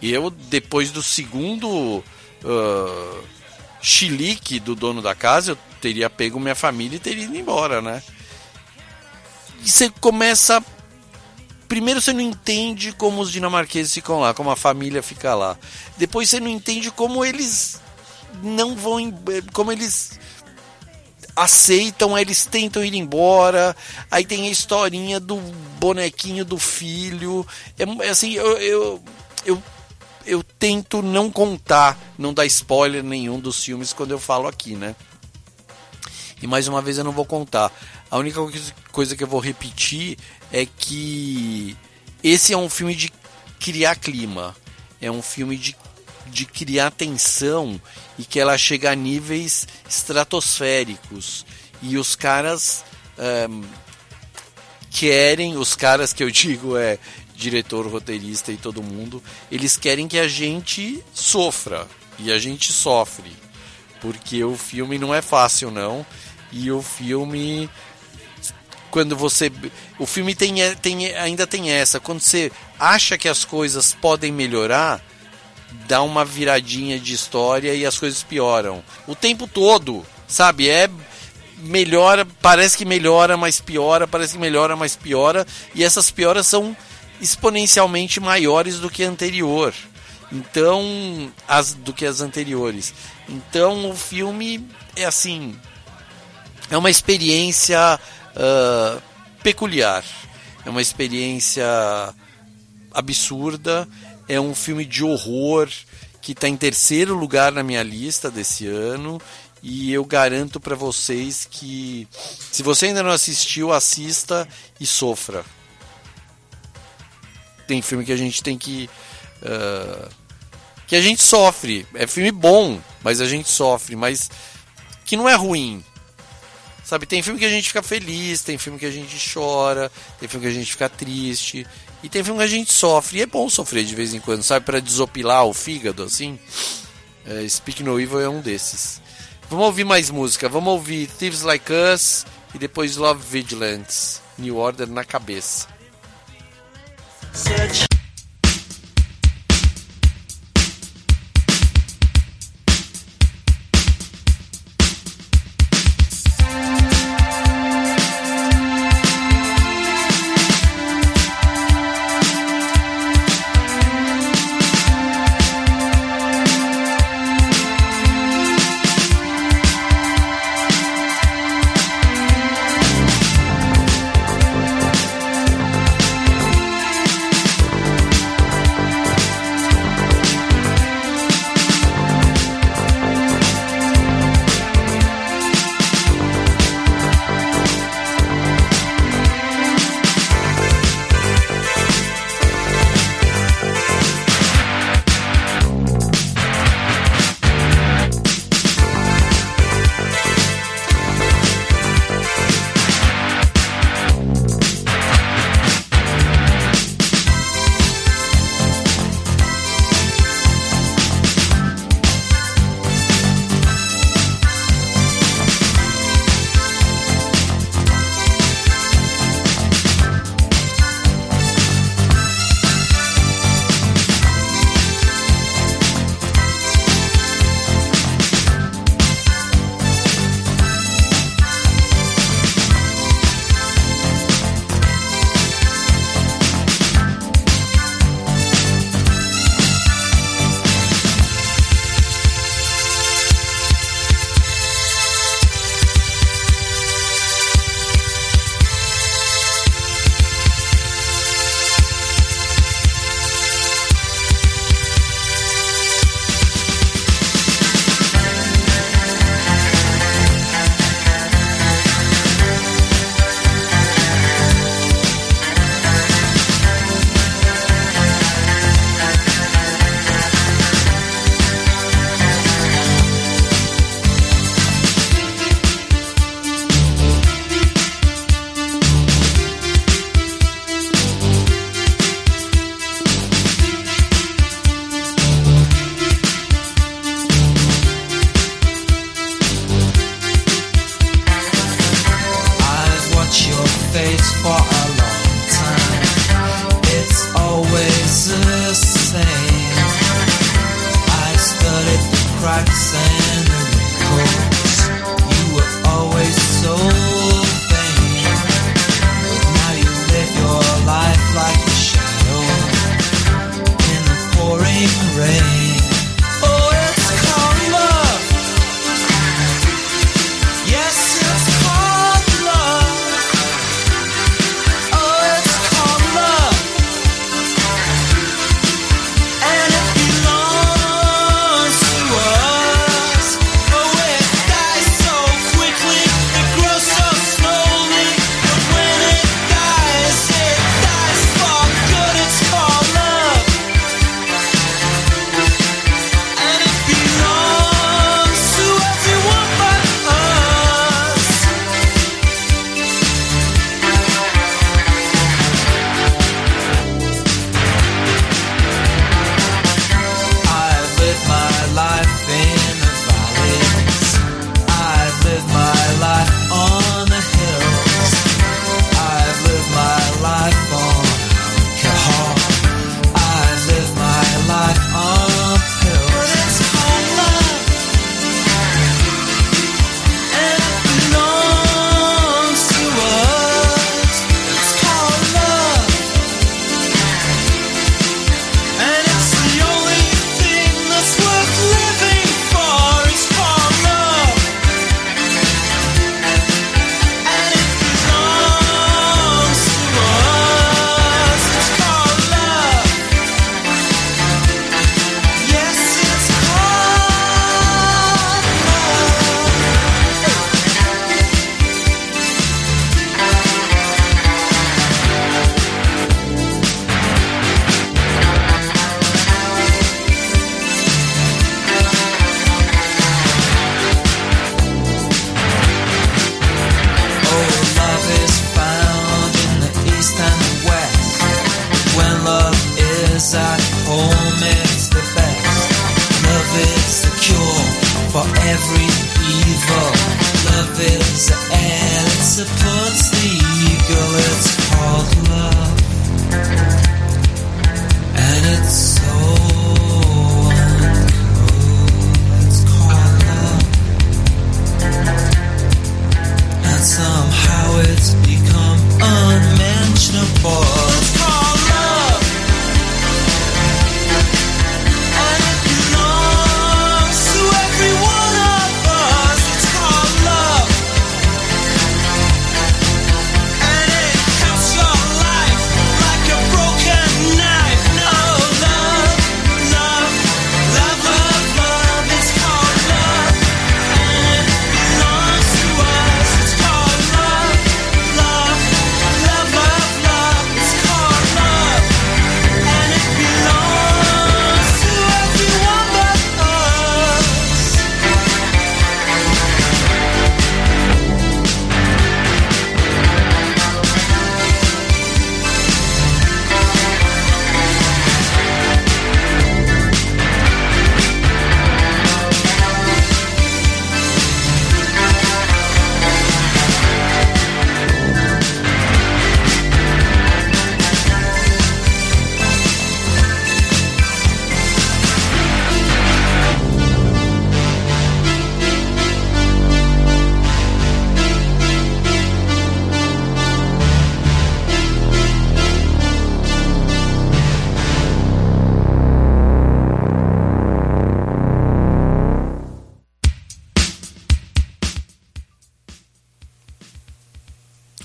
eu depois do segundo uh, do dono da casa, eu teria pego minha família e teria ido embora, né? E você começa. Primeiro você não entende como os dinamarqueses ficam lá, como a família fica lá. Depois você não entende como eles não vão. Como eles aceitam, eles tentam ir embora. Aí tem a historinha do bonequinho do filho. É, é assim, eu, eu, eu, eu, tento não contar, não dar spoiler nenhum dos filmes quando eu falo aqui, né? E mais uma vez eu não vou contar. A única coisa que eu vou repetir é que esse é um filme de criar clima. É um filme de, de criar tensão e que ela chega a níveis estratosféricos. E os caras um, querem, os caras que eu digo é diretor, roteirista e todo mundo, eles querem que a gente sofra. E a gente sofre. Porque o filme não é fácil, não. E o filme quando você o filme tem, tem ainda tem essa. Quando você acha que as coisas podem melhorar dá uma viradinha de história e as coisas pioram. O tempo todo sabe? É melhora parece que melhora mas piora parece que melhora mas piora. E essas pioras são exponencialmente maiores do que a anterior. Então as do que as anteriores. Então o filme é assim é uma experiência uh, peculiar. É uma experiência absurda. É um filme de horror que está em terceiro lugar na minha lista desse ano. E eu garanto para vocês que, se você ainda não assistiu, assista e sofra. Tem filme que a gente tem que. Uh, que a gente sofre. É filme bom, mas a gente sofre. Mas que não é ruim Sabe, tem filme que a gente fica feliz, tem filme que a gente chora, tem filme que a gente fica triste, e tem filme que a gente sofre. E é bom sofrer de vez em quando, sabe, para desopilar o fígado, assim. É, Speak No Evil é um desses. Vamos ouvir mais música. Vamos ouvir Thieves Like Us e depois Love Vigilance. New Order na cabeça. Search.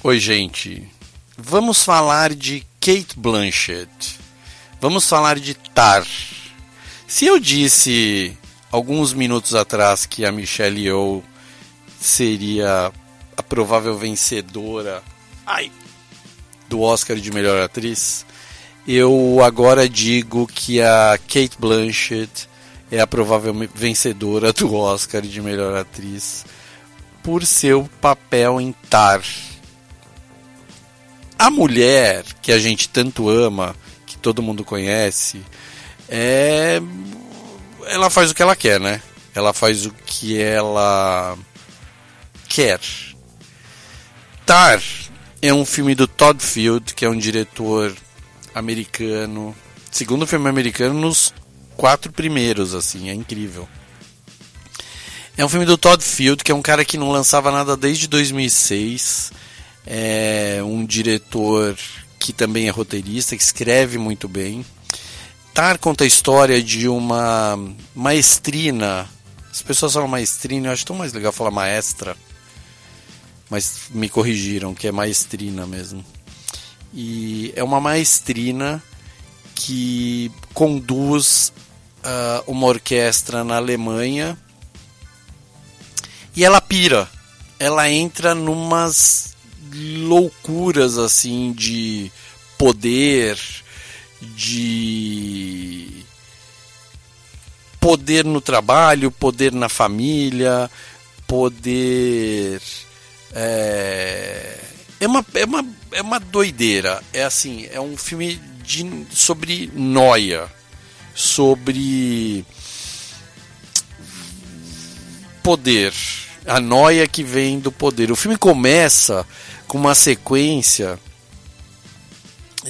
Oi, gente. Vamos falar de Kate Blanchett. Vamos falar de Tar. Se eu disse alguns minutos atrás que a Michelle Yeoh seria a provável vencedora ai, do Oscar de melhor atriz, eu agora digo que a Kate Blanchett é a provável vencedora do Oscar de melhor atriz por seu papel em Tar. A mulher que a gente tanto ama, que todo mundo conhece, é ela faz o que ela quer, né? Ela faz o que ela quer. Tar é um filme do Todd Field, que é um diretor americano, segundo filme americano nos quatro primeiros, assim, é incrível. É um filme do Todd Field, que é um cara que não lançava nada desde 2006. É um diretor que também é roteirista, que escreve muito bem. Tar conta a história de uma maestrina. As pessoas falam maestrina, eu acho tão mais legal falar maestra. Mas me corrigiram que é maestrina mesmo. E é uma maestrina que conduz uh, uma orquestra na Alemanha e ela pira. Ela entra numas loucuras assim de poder, de poder no trabalho, poder na família, poder é, é uma é uma é uma doideira. É assim, é um filme de, sobre noia, sobre poder, a noia que vem do poder. O filme começa com uma sequência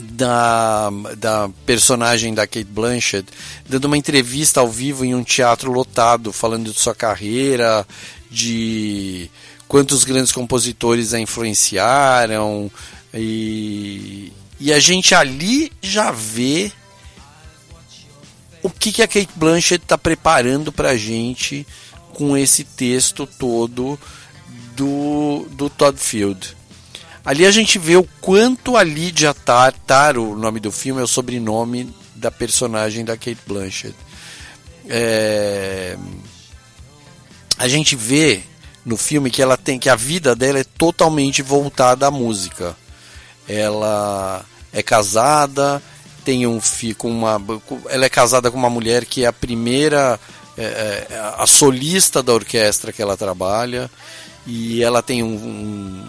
da, da personagem da Kate Blanchett dando uma entrevista ao vivo em um teatro lotado, falando de sua carreira, de quantos grandes compositores a influenciaram e, e a gente ali já vê o que, que a Kate Blanchett está preparando para a gente com esse texto todo do, do Todd Field. Ali a gente vê o quanto a Lydia Tar, Tar, o nome do filme, é o sobrenome da personagem da Kate Blanchett. É... A gente vê no filme que ela tem que a vida dela é totalmente voltada à música. Ela é casada, tem um com uma, ela é casada com uma mulher que é a primeira é, a solista da orquestra que ela trabalha e ela tem um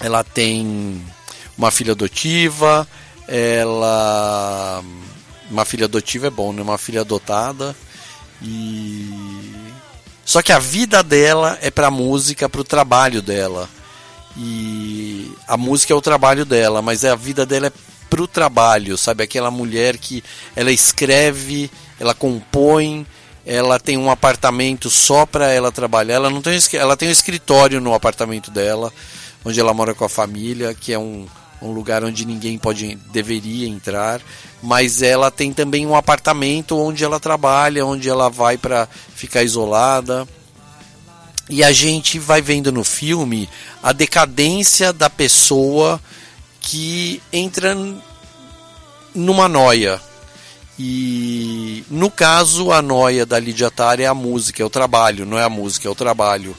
ela tem uma filha adotiva, ela uma filha adotiva é bom, né? Uma filha adotada e Só que a vida dela é pra música, pro trabalho dela. E a música é o trabalho dela, mas a vida dela é pro trabalho, sabe? Aquela mulher que ela escreve, ela compõe, ela tem um apartamento só para ela trabalhar. Ela não tem, ela tem um escritório no apartamento dela, onde ela mora com a família, que é um, um lugar onde ninguém pode deveria entrar, mas ela tem também um apartamento onde ela trabalha, onde ela vai para ficar isolada. E a gente vai vendo no filme a decadência da pessoa que entra numa noia. E no caso, a noia da Lídia Tara é a música, é o trabalho, não é a música, é o trabalho.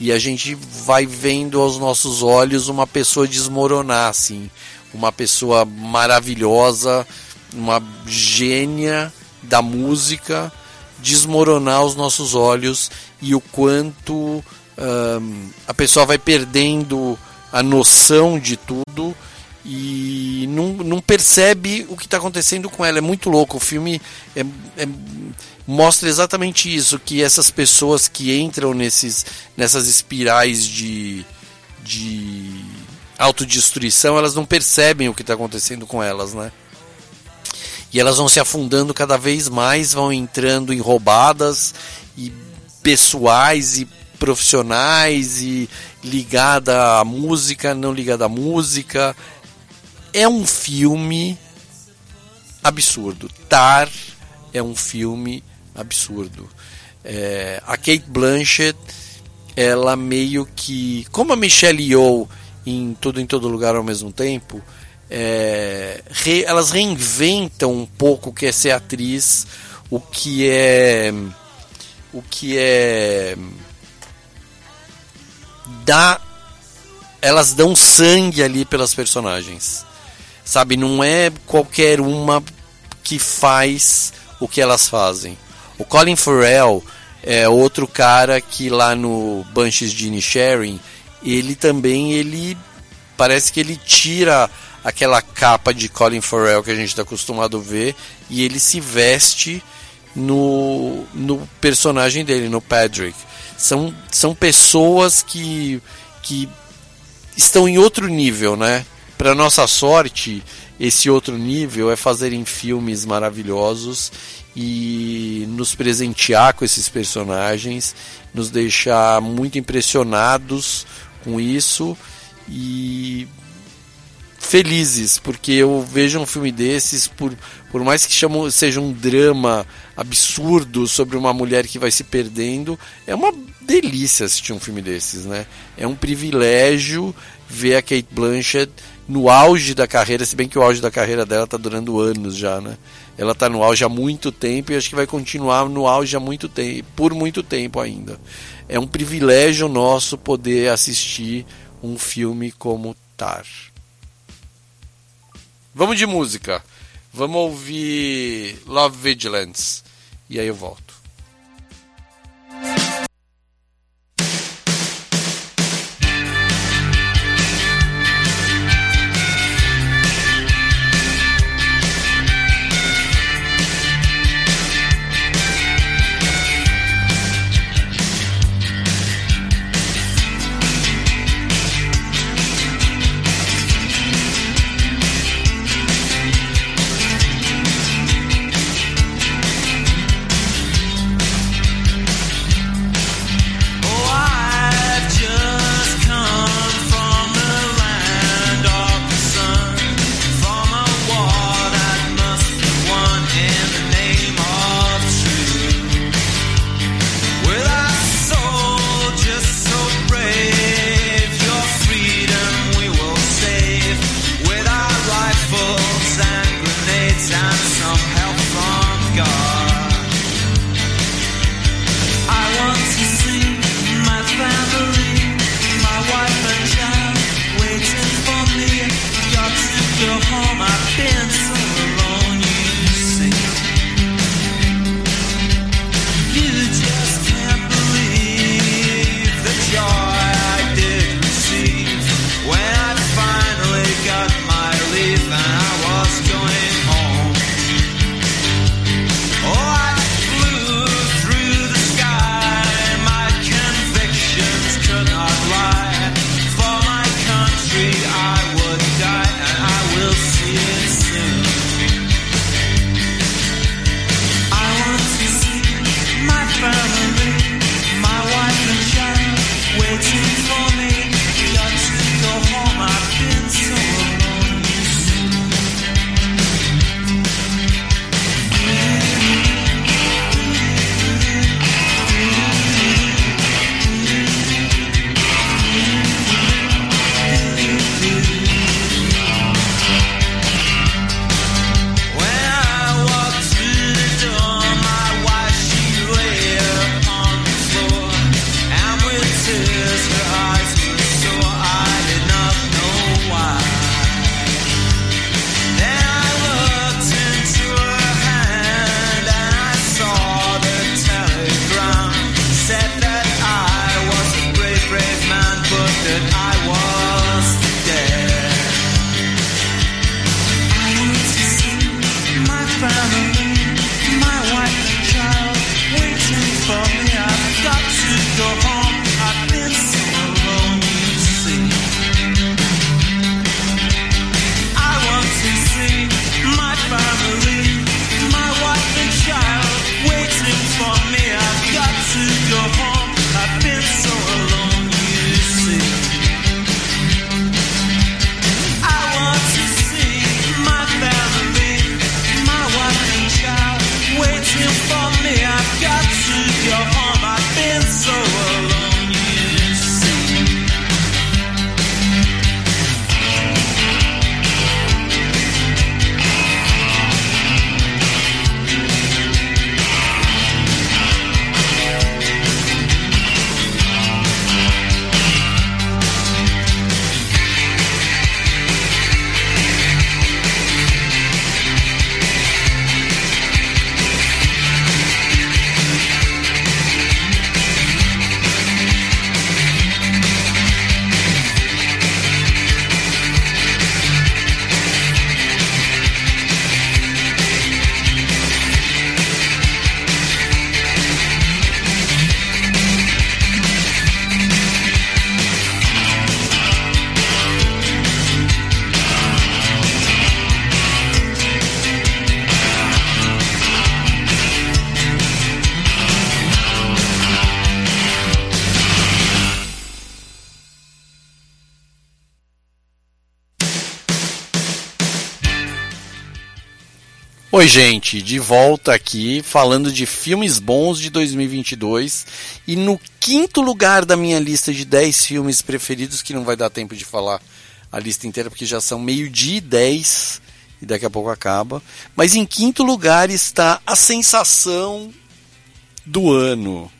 E a gente vai vendo aos nossos olhos uma pessoa desmoronar, assim. Uma pessoa maravilhosa, uma gênia da música desmoronar aos nossos olhos e o quanto um, a pessoa vai perdendo a noção de tudo e não, não percebe o que está acontecendo com ela. É muito louco. O filme é, é, mostra exatamente isso: que essas pessoas que entram nesses, nessas espirais de, de autodestruição, elas não percebem o que está acontecendo com elas, né? E elas vão se afundando cada vez mais, vão entrando em roubadas e pessoais e profissionais e ligada à música, não ligada à música. É um filme absurdo. Tar é um filme absurdo. É, a Kate Blanchett, ela meio que, como a Michelle Yeoh em Tudo em Todo Lugar ao mesmo tempo, é, re, elas reinventam um pouco o que é ser atriz, o que é o que é dá elas dão sangue ali pelas personagens. Sabe, não é qualquer uma que faz o que elas fazem. O Colin Farrell é outro cara que lá no Banshees de Inisherin, ele também ele parece que ele tira aquela capa de Colin Farrell que a gente está acostumado a ver e ele se veste no, no personagem dele, no Patrick. São, são pessoas que, que estão em outro nível, né? Para nossa sorte, esse outro nível é fazerem filmes maravilhosos e nos presentear com esses personagens, nos deixar muito impressionados com isso e felizes, porque eu vejo um filme desses, por, por mais que chamam, seja um drama absurdo sobre uma mulher que vai se perdendo, é uma delícia assistir um filme desses, né? É um privilégio ver a Kate Blanchett no auge da carreira, se bem que o auge da carreira dela está durando anos já, né? Ela está no auge há muito tempo e acho que vai continuar no auge há muito tempo, por muito tempo ainda. É um privilégio nosso poder assistir um filme como Tar. Vamos de música. Vamos ouvir Love Vigilance. E aí eu volto. Oi, gente, de volta aqui falando de filmes bons de 2022 e no quinto lugar da minha lista de 10 filmes preferidos, que não vai dar tempo de falar a lista inteira porque já são meio-dia e 10 e daqui a pouco acaba. Mas em quinto lugar está A Sensação do Ano,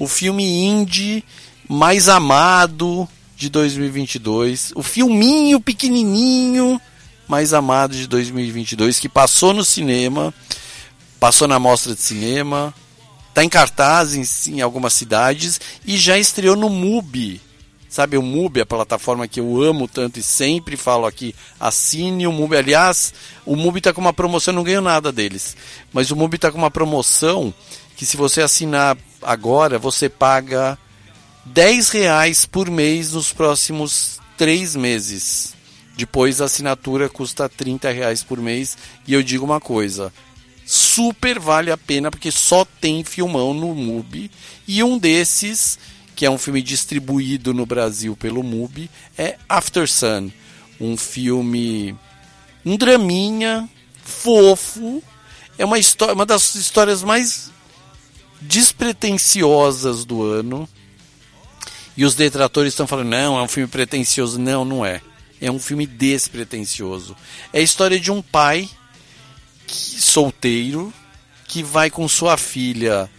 o filme indie mais amado de 2022, o filminho pequenininho mais amado de 2022 que passou no cinema, passou na mostra de cinema, está em cartaz em, em, algumas cidades e já estreou no MUBI. Sabe o MUBI, a plataforma que eu amo tanto e sempre falo aqui, assine o MUBI. Aliás, o MUBI está com uma promoção, não ganho nada deles, mas o MUBI está com uma promoção que se você assinar agora, você paga 10 reais por mês nos próximos três meses. Depois a assinatura custa 30 reais por mês. E eu digo uma coisa: super vale a pena porque só tem filmão no MUBI. E um desses, que é um filme distribuído no Brasil pelo MUBI, é After Sun. Um filme. Um draminha fofo. É uma, história, uma das histórias mais despretensiosas do ano. E os detratores estão falando: não, é um filme pretensioso. Não, não é. É um filme despretensioso. É a história de um pai que, solteiro que vai com sua filha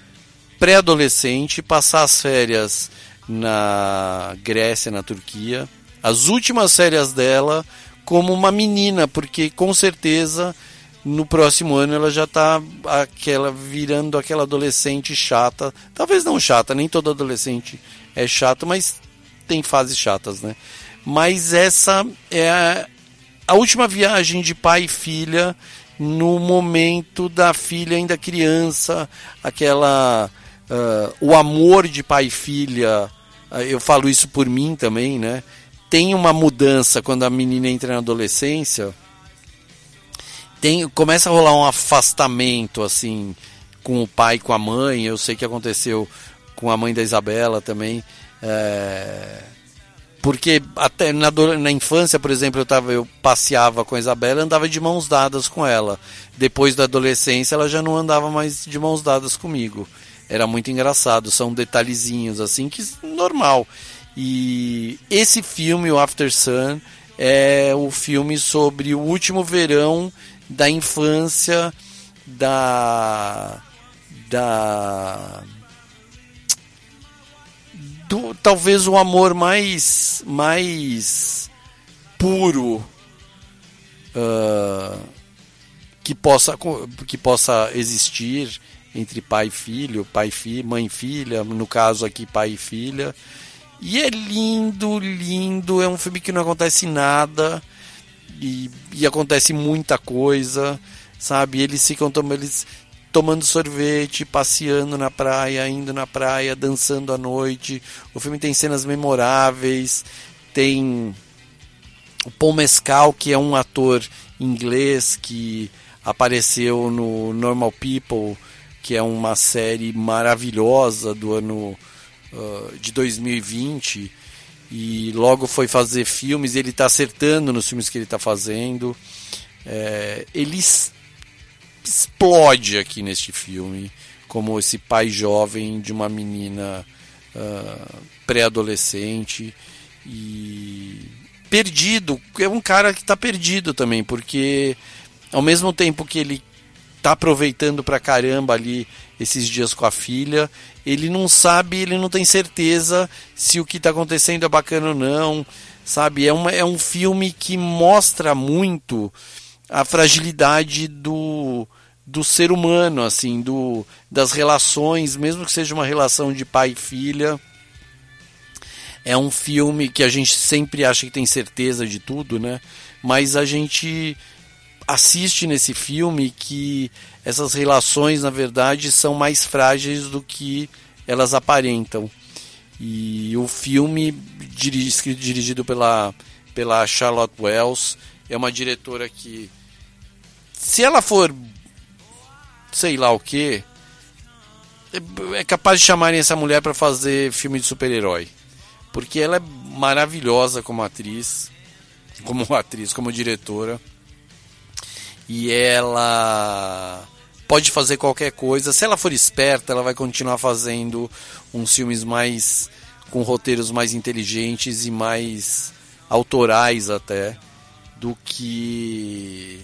pré-adolescente passar as férias na Grécia, na Turquia. As últimas férias dela como uma menina, porque com certeza no próximo ano ela já está aquela virando aquela adolescente chata. Talvez não chata, nem todo adolescente é chato, mas tem fases chatas, né? Mas essa é a, a última viagem de pai e filha no momento da filha ainda criança, aquela uh, o amor de pai e filha. Uh, eu falo isso por mim também, né? Tem uma mudança quando a menina entra na adolescência. Tem, começa a rolar um afastamento assim com o pai, com a mãe. Eu sei que aconteceu com a mãe da Isabela também. É porque até na, na infância, por exemplo, eu, tava, eu passeava com a Isabela andava de mãos dadas com ela. Depois da adolescência, ela já não andava mais de mãos dadas comigo. Era muito engraçado, são detalhezinhos assim que normal. E esse filme, o After Sun, é o filme sobre o último verão da infância da da do, talvez o amor mais mais puro uh, que possa que possa existir entre pai e filho, pai e mãe e filha, no caso aqui pai e filha. E é lindo, lindo, é um filme que não acontece nada e, e acontece muita coisa, sabe? Eles ficam eles tomando sorvete, passeando na praia, indo na praia, dançando à noite. O filme tem cenas memoráveis, tem o Paul Mescal, que é um ator inglês que apareceu no Normal People, que é uma série maravilhosa do ano uh, de 2020 e logo foi fazer filmes. Ele está acertando nos filmes que ele está fazendo. É, ele explode aqui neste filme como esse pai jovem de uma menina uh, pré-adolescente e perdido. É um cara que está perdido também, porque ao mesmo tempo que ele está aproveitando pra caramba ali esses dias com a filha, ele não sabe, ele não tem certeza se o que está acontecendo é bacana ou não, sabe? É, uma, é um filme que mostra muito a fragilidade do, do ser humano, assim, do, das relações, mesmo que seja uma relação de pai e filha. É um filme que a gente sempre acha que tem certeza de tudo, né? Mas a gente assiste nesse filme que essas relações, na verdade, são mais frágeis do que elas aparentam. E o filme, dirigido pela, pela Charlotte Wells, é uma diretora que se ela for sei lá o que, é capaz de chamarem essa mulher para fazer filme de super-herói. Porque ela é maravilhosa como atriz, como [laughs] atriz, como diretora. e ela pode fazer qualquer coisa. Se ela for esperta, ela vai continuar fazendo uns filmes mais com roteiros mais inteligentes e mais autorais até do que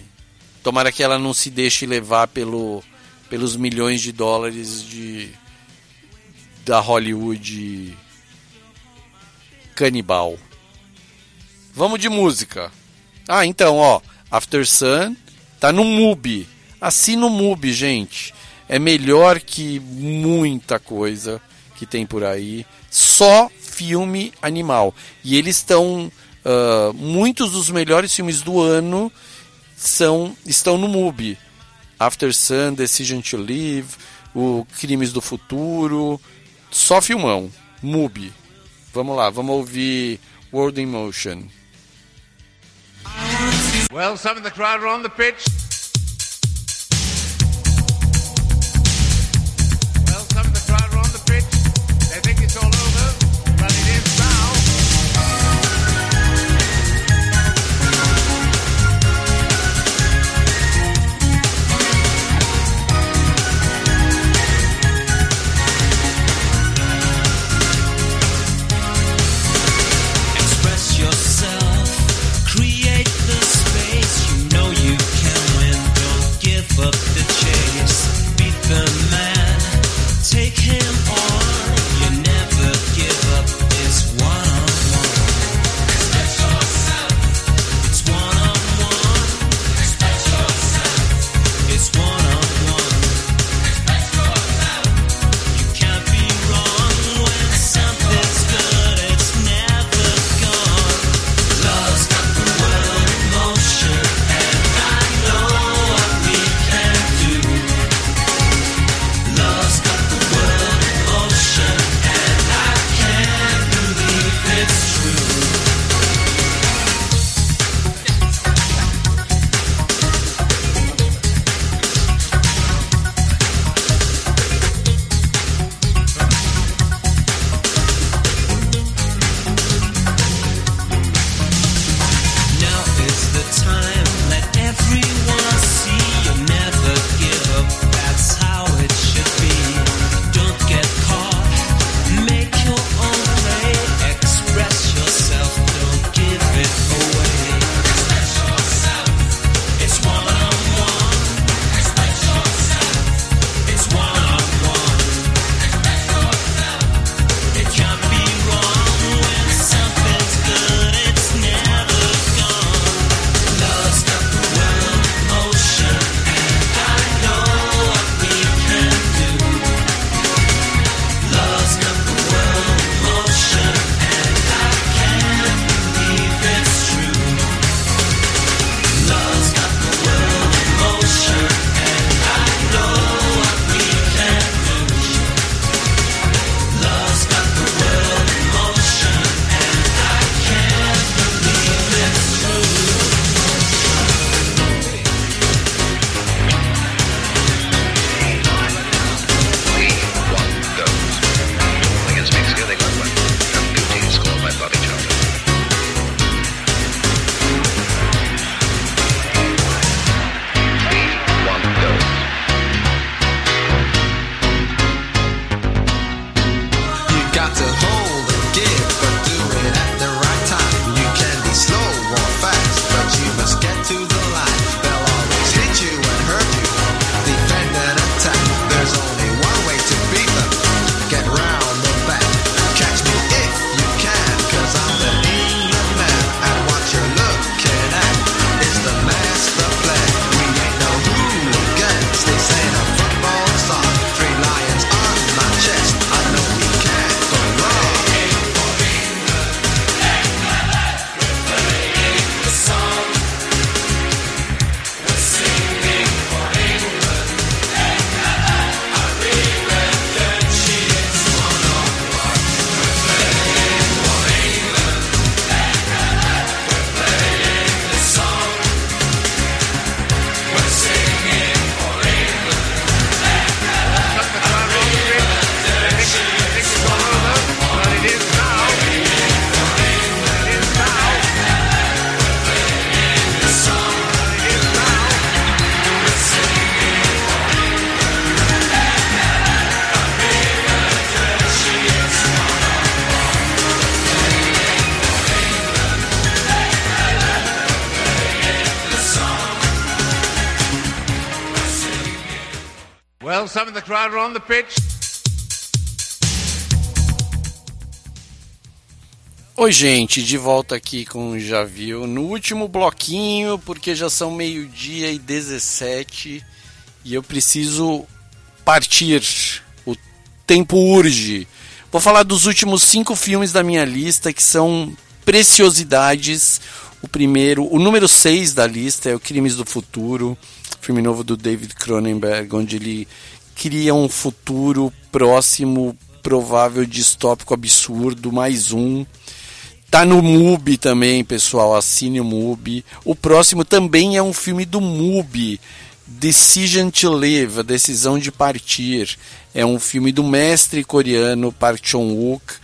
tomara que ela não se deixe levar pelo pelos milhões de dólares de da Hollywood canibal. Vamos de música. Ah, então, ó, After Sun tá no MUBI. Assina o MUBI, gente. É melhor que muita coisa que tem por aí. Só filme animal. E eles estão. Uh, muitos dos melhores filmes do ano são estão no MUBI. After Sun, Decision to Live, o Crimes do Futuro. Só filmão. MUBI. Vamos lá, vamos ouvir World in Motion. Well, some of the crowd are on the pitch. The crowd on the pitch. Oi, gente, de volta aqui com o Já Viu. No último bloquinho, porque já são meio-dia e 17 e eu preciso partir. O tempo urge. Vou falar dos últimos cinco filmes da minha lista que são preciosidades. O primeiro, o número 6 da lista é o Crimes do Futuro, filme novo do David Cronenberg, onde ele cria um futuro próximo, provável, distópico, absurdo, mais um. Tá no MUBI também, pessoal, assine o MUBI. O próximo também é um filme do MUBI, Decision to Live, A Decisão de Partir. É um filme do mestre coreano Park Chan-wook,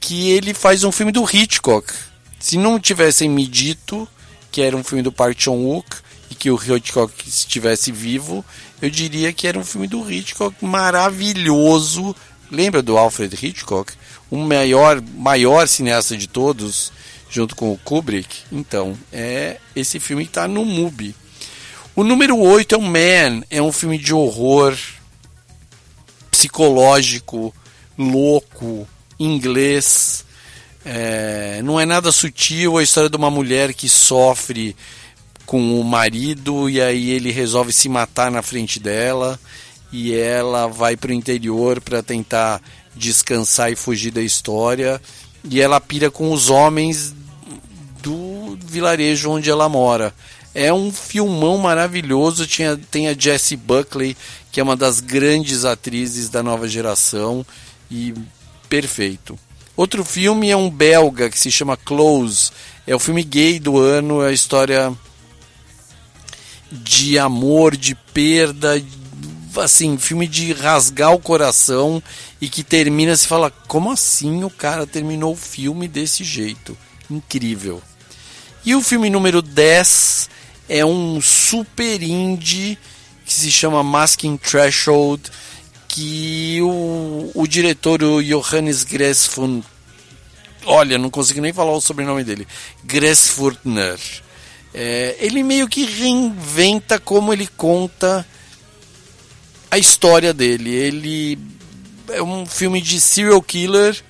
que ele faz um filme do Hitchcock. Se não tivessem me dito que era um filme do Park Chan-wook e que o Hitchcock estivesse vivo, eu diria que era um filme do Hitchcock maravilhoso. Lembra do Alfred Hitchcock? O maior, maior cineasta de todos, junto com o Kubrick? Então, é esse filme está no MUBI. O número 8 é o Man, é um filme de horror psicológico, louco, inglês. É, não é nada sutil a história de uma mulher que sofre com o marido e aí ele resolve se matar na frente dela e ela vai para o interior para tentar descansar e fugir da história e ela pira com os homens do vilarejo onde ela mora. É um filmão maravilhoso. Tinha, tem a Jessie Buckley, que é uma das grandes atrizes da nova geração, e perfeito. Outro filme é um belga que se chama Close. É o filme gay do ano, é a história de amor, de perda, assim, filme de rasgar o coração e que termina se fala, como assim o cara terminou o filme desse jeito? Incrível. E o filme número 10 é um super indie que se chama Masking Threshold, que o, o diretor, o Johannes Gressfun, olha, não consigo nem falar o sobrenome dele, Gressfurtner, é, ele meio que reinventa como ele conta a história dele. Ele é um filme de serial killer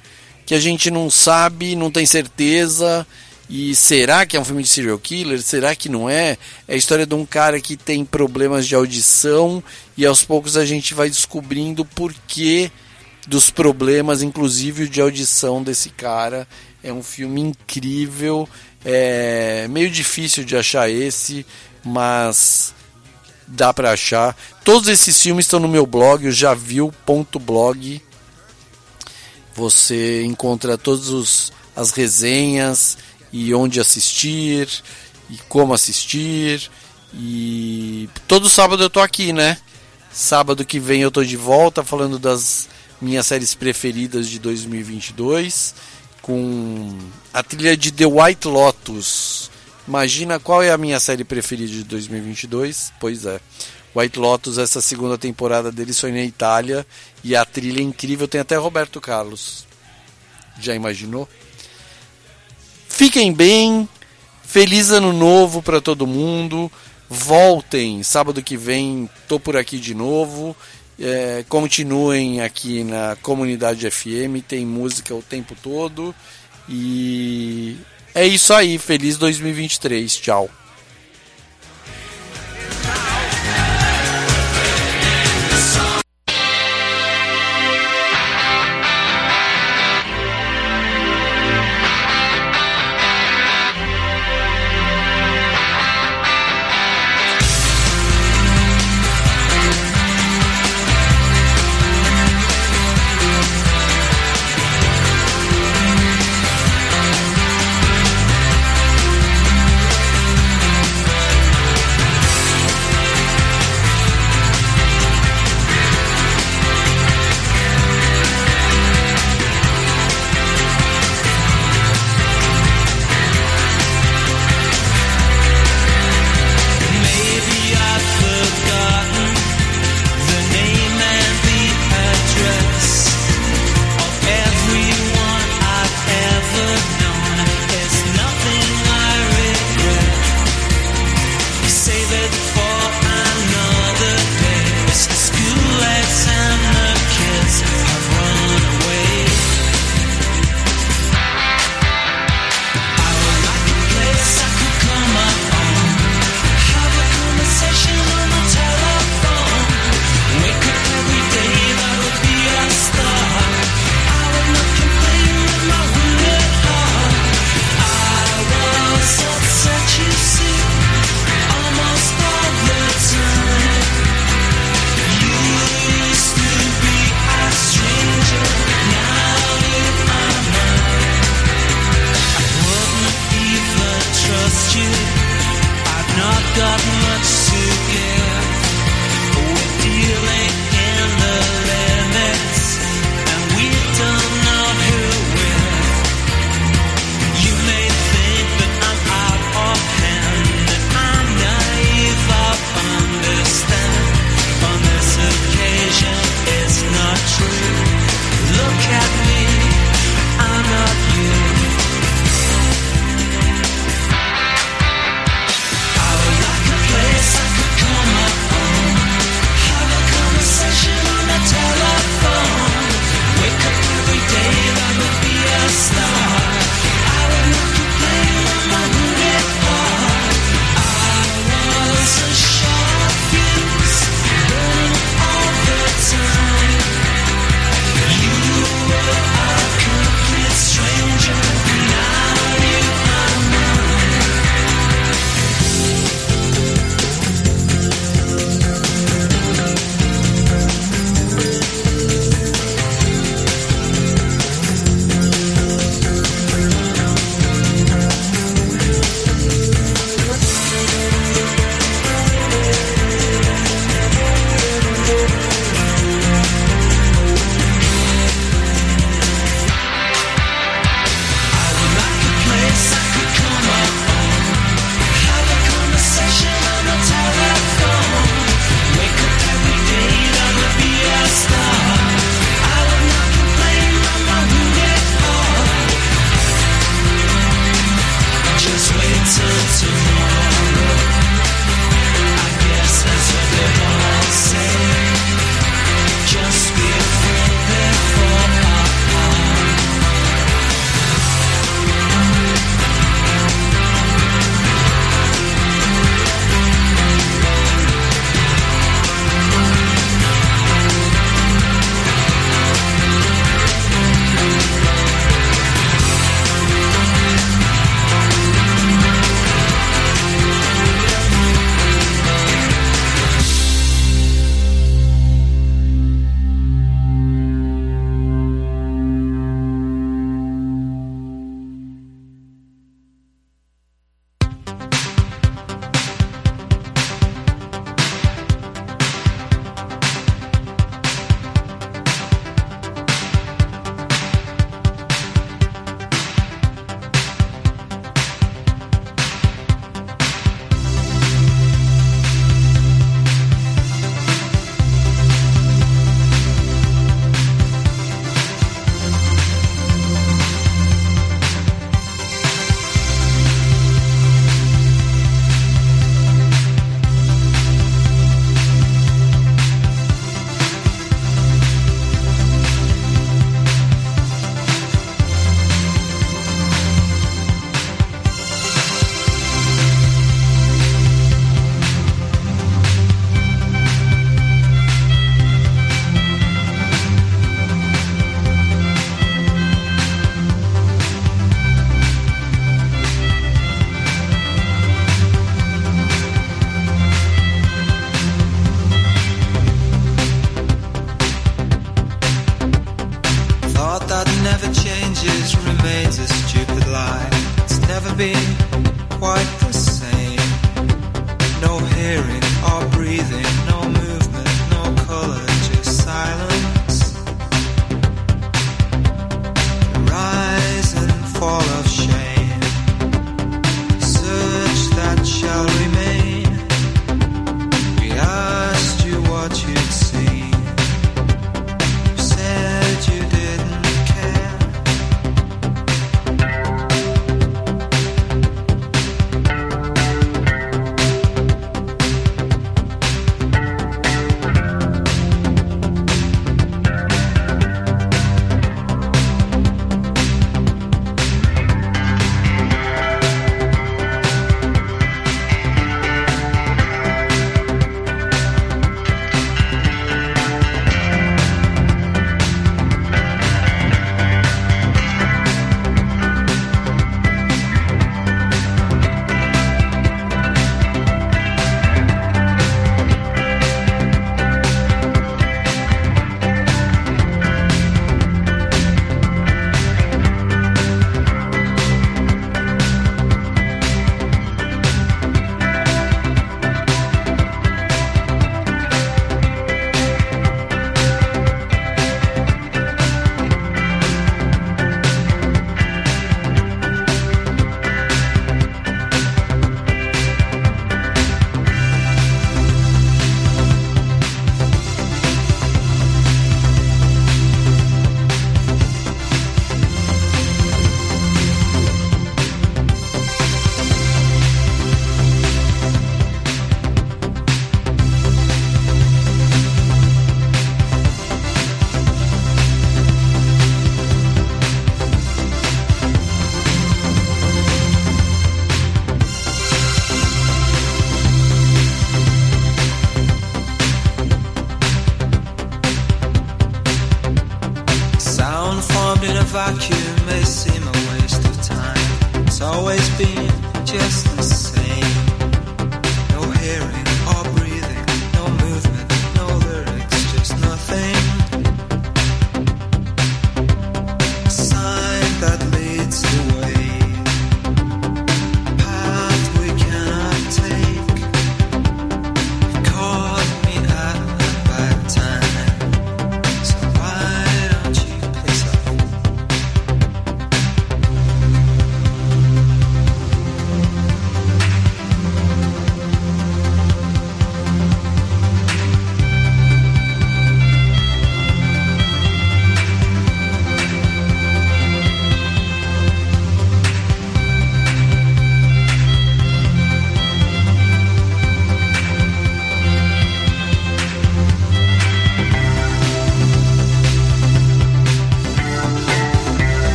que a gente não sabe, não tem certeza. E será que é um filme de serial killer? Será que não é? É a história de um cara que tem problemas de audição e aos poucos a gente vai descobrindo por que dos problemas, inclusive o de audição desse cara. É um filme incrível, é meio difícil de achar esse, mas dá para achar. Todos esses filmes estão no meu blog, o javiu.blog. Você encontra todas as resenhas e onde assistir e como assistir. E todo sábado eu tô aqui, né? Sábado que vem eu tô de volta falando das minhas séries preferidas de 2022 com a trilha de The White Lotus. Imagina qual é a minha série preferida de 2022? Pois é. White Lotus, essa segunda temporada deles foi na Itália e a trilha é incrível, tem até Roberto Carlos. Já imaginou? Fiquem bem, feliz ano novo para todo mundo. Voltem, sábado que vem tô por aqui de novo. É, continuem aqui na comunidade FM, tem música o tempo todo. E é isso aí, feliz 2023, tchau.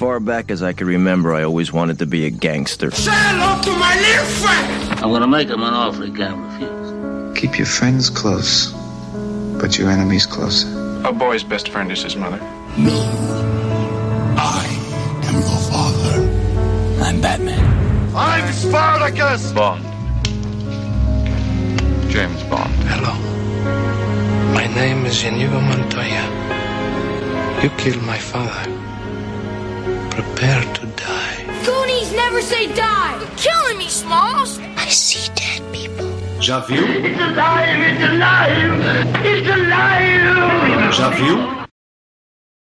Far back as I can remember, I always wanted to be a gangster. Say hello to my little friend. I'm gonna make him an offer he can't refuse. Keep your friends close, but your enemies closer. A boy's best friend is his mother. No. I am your father. I'm Batman. I'm Spartacus! Bond. James Bond. Hello. My name is Inigo Montoya. You killed my father. Say die. You're killing me, Smalls. I see dead people. Já viu? It's alive! It's alive! It's alive! Já viu?